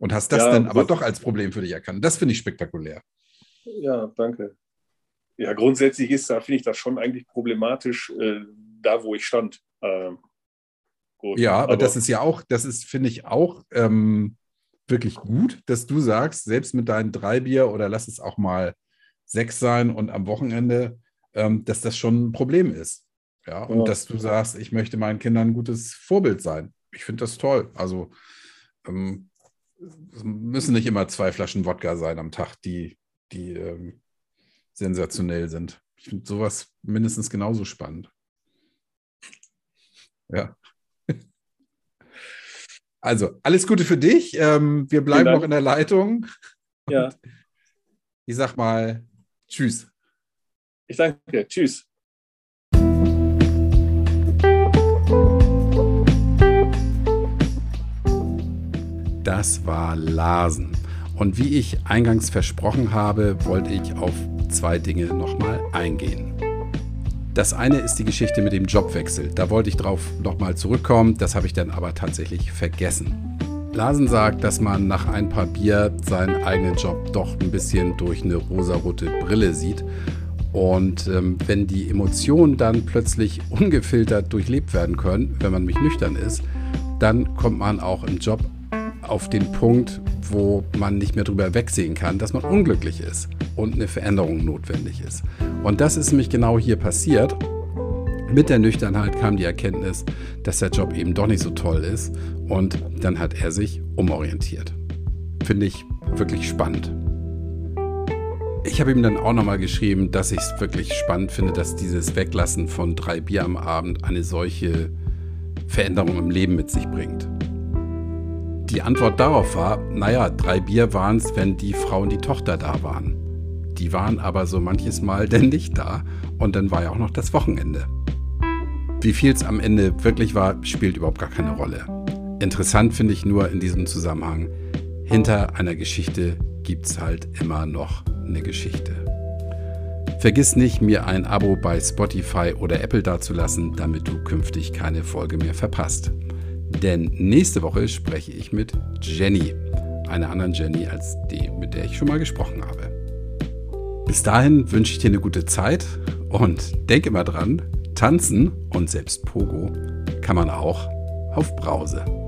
Und hast das ja, dann aber doch als Problem für dich erkannt. Das finde ich spektakulär. Ja, danke. Ja, grundsätzlich ist da, finde ich das schon eigentlich problematisch, äh, da wo ich stand. Äh, Gut, ja, aber, aber, das ist ja auch, das ist, finde ich, auch ähm, wirklich gut, dass du sagst, selbst mit deinen drei Bier oder lass es auch mal sechs sein und am Wochenende, ähm, dass das schon ein Problem ist. Ja, und ja. dass du sagst, ich möchte meinen Kindern ein gutes Vorbild sein. Ich finde das toll. Also ähm, es müssen nicht immer zwei Flaschen Wodka sein am Tag, die, die ähm, sensationell sind. Ich finde sowas mindestens genauso spannend. Ja. Also, alles Gute für dich. Ähm, wir bleiben noch in der Leitung. Ja. Ich sag mal Tschüss. Ich danke. Tschüss. Das war Larsen. Und wie ich eingangs versprochen habe, wollte ich auf zwei Dinge nochmal eingehen. Das eine ist die Geschichte mit dem Jobwechsel. Da wollte ich drauf nochmal zurückkommen, das habe ich dann aber tatsächlich vergessen. Larsen sagt, dass man nach ein paar Bier seinen eigenen Job doch ein bisschen durch eine rosarote Brille sieht. Und ähm, wenn die Emotionen dann plötzlich ungefiltert durchlebt werden können, wenn man mich nüchtern ist, dann kommt man auch im Job auf den Punkt, wo man nicht mehr drüber wegsehen kann, dass man unglücklich ist und eine Veränderung notwendig ist. Und das ist nämlich genau hier passiert. Mit der Nüchternheit kam die Erkenntnis, dass der Job eben doch nicht so toll ist und dann hat er sich umorientiert. Finde ich wirklich spannend. Ich habe ihm dann auch nochmal geschrieben, dass ich es wirklich spannend finde, dass dieses Weglassen von drei Bier am Abend eine solche Veränderung im Leben mit sich bringt. Die Antwort darauf war, naja, drei Bier waren es, wenn die Frau und die Tochter da waren. Die waren aber so manches Mal denn nicht da und dann war ja auch noch das Wochenende. Wie viel es am Ende wirklich war, spielt überhaupt gar keine Rolle. Interessant finde ich nur in diesem Zusammenhang, hinter einer Geschichte gibt es halt immer noch eine Geschichte. Vergiss nicht, mir ein Abo bei Spotify oder Apple dazulassen, damit du künftig keine Folge mehr verpasst. Denn nächste Woche spreche ich mit Jenny, einer anderen Jenny als die, mit der ich schon mal gesprochen habe. Bis dahin wünsche ich dir eine gute Zeit und denke immer dran, tanzen und selbst Pogo kann man auch auf Brause.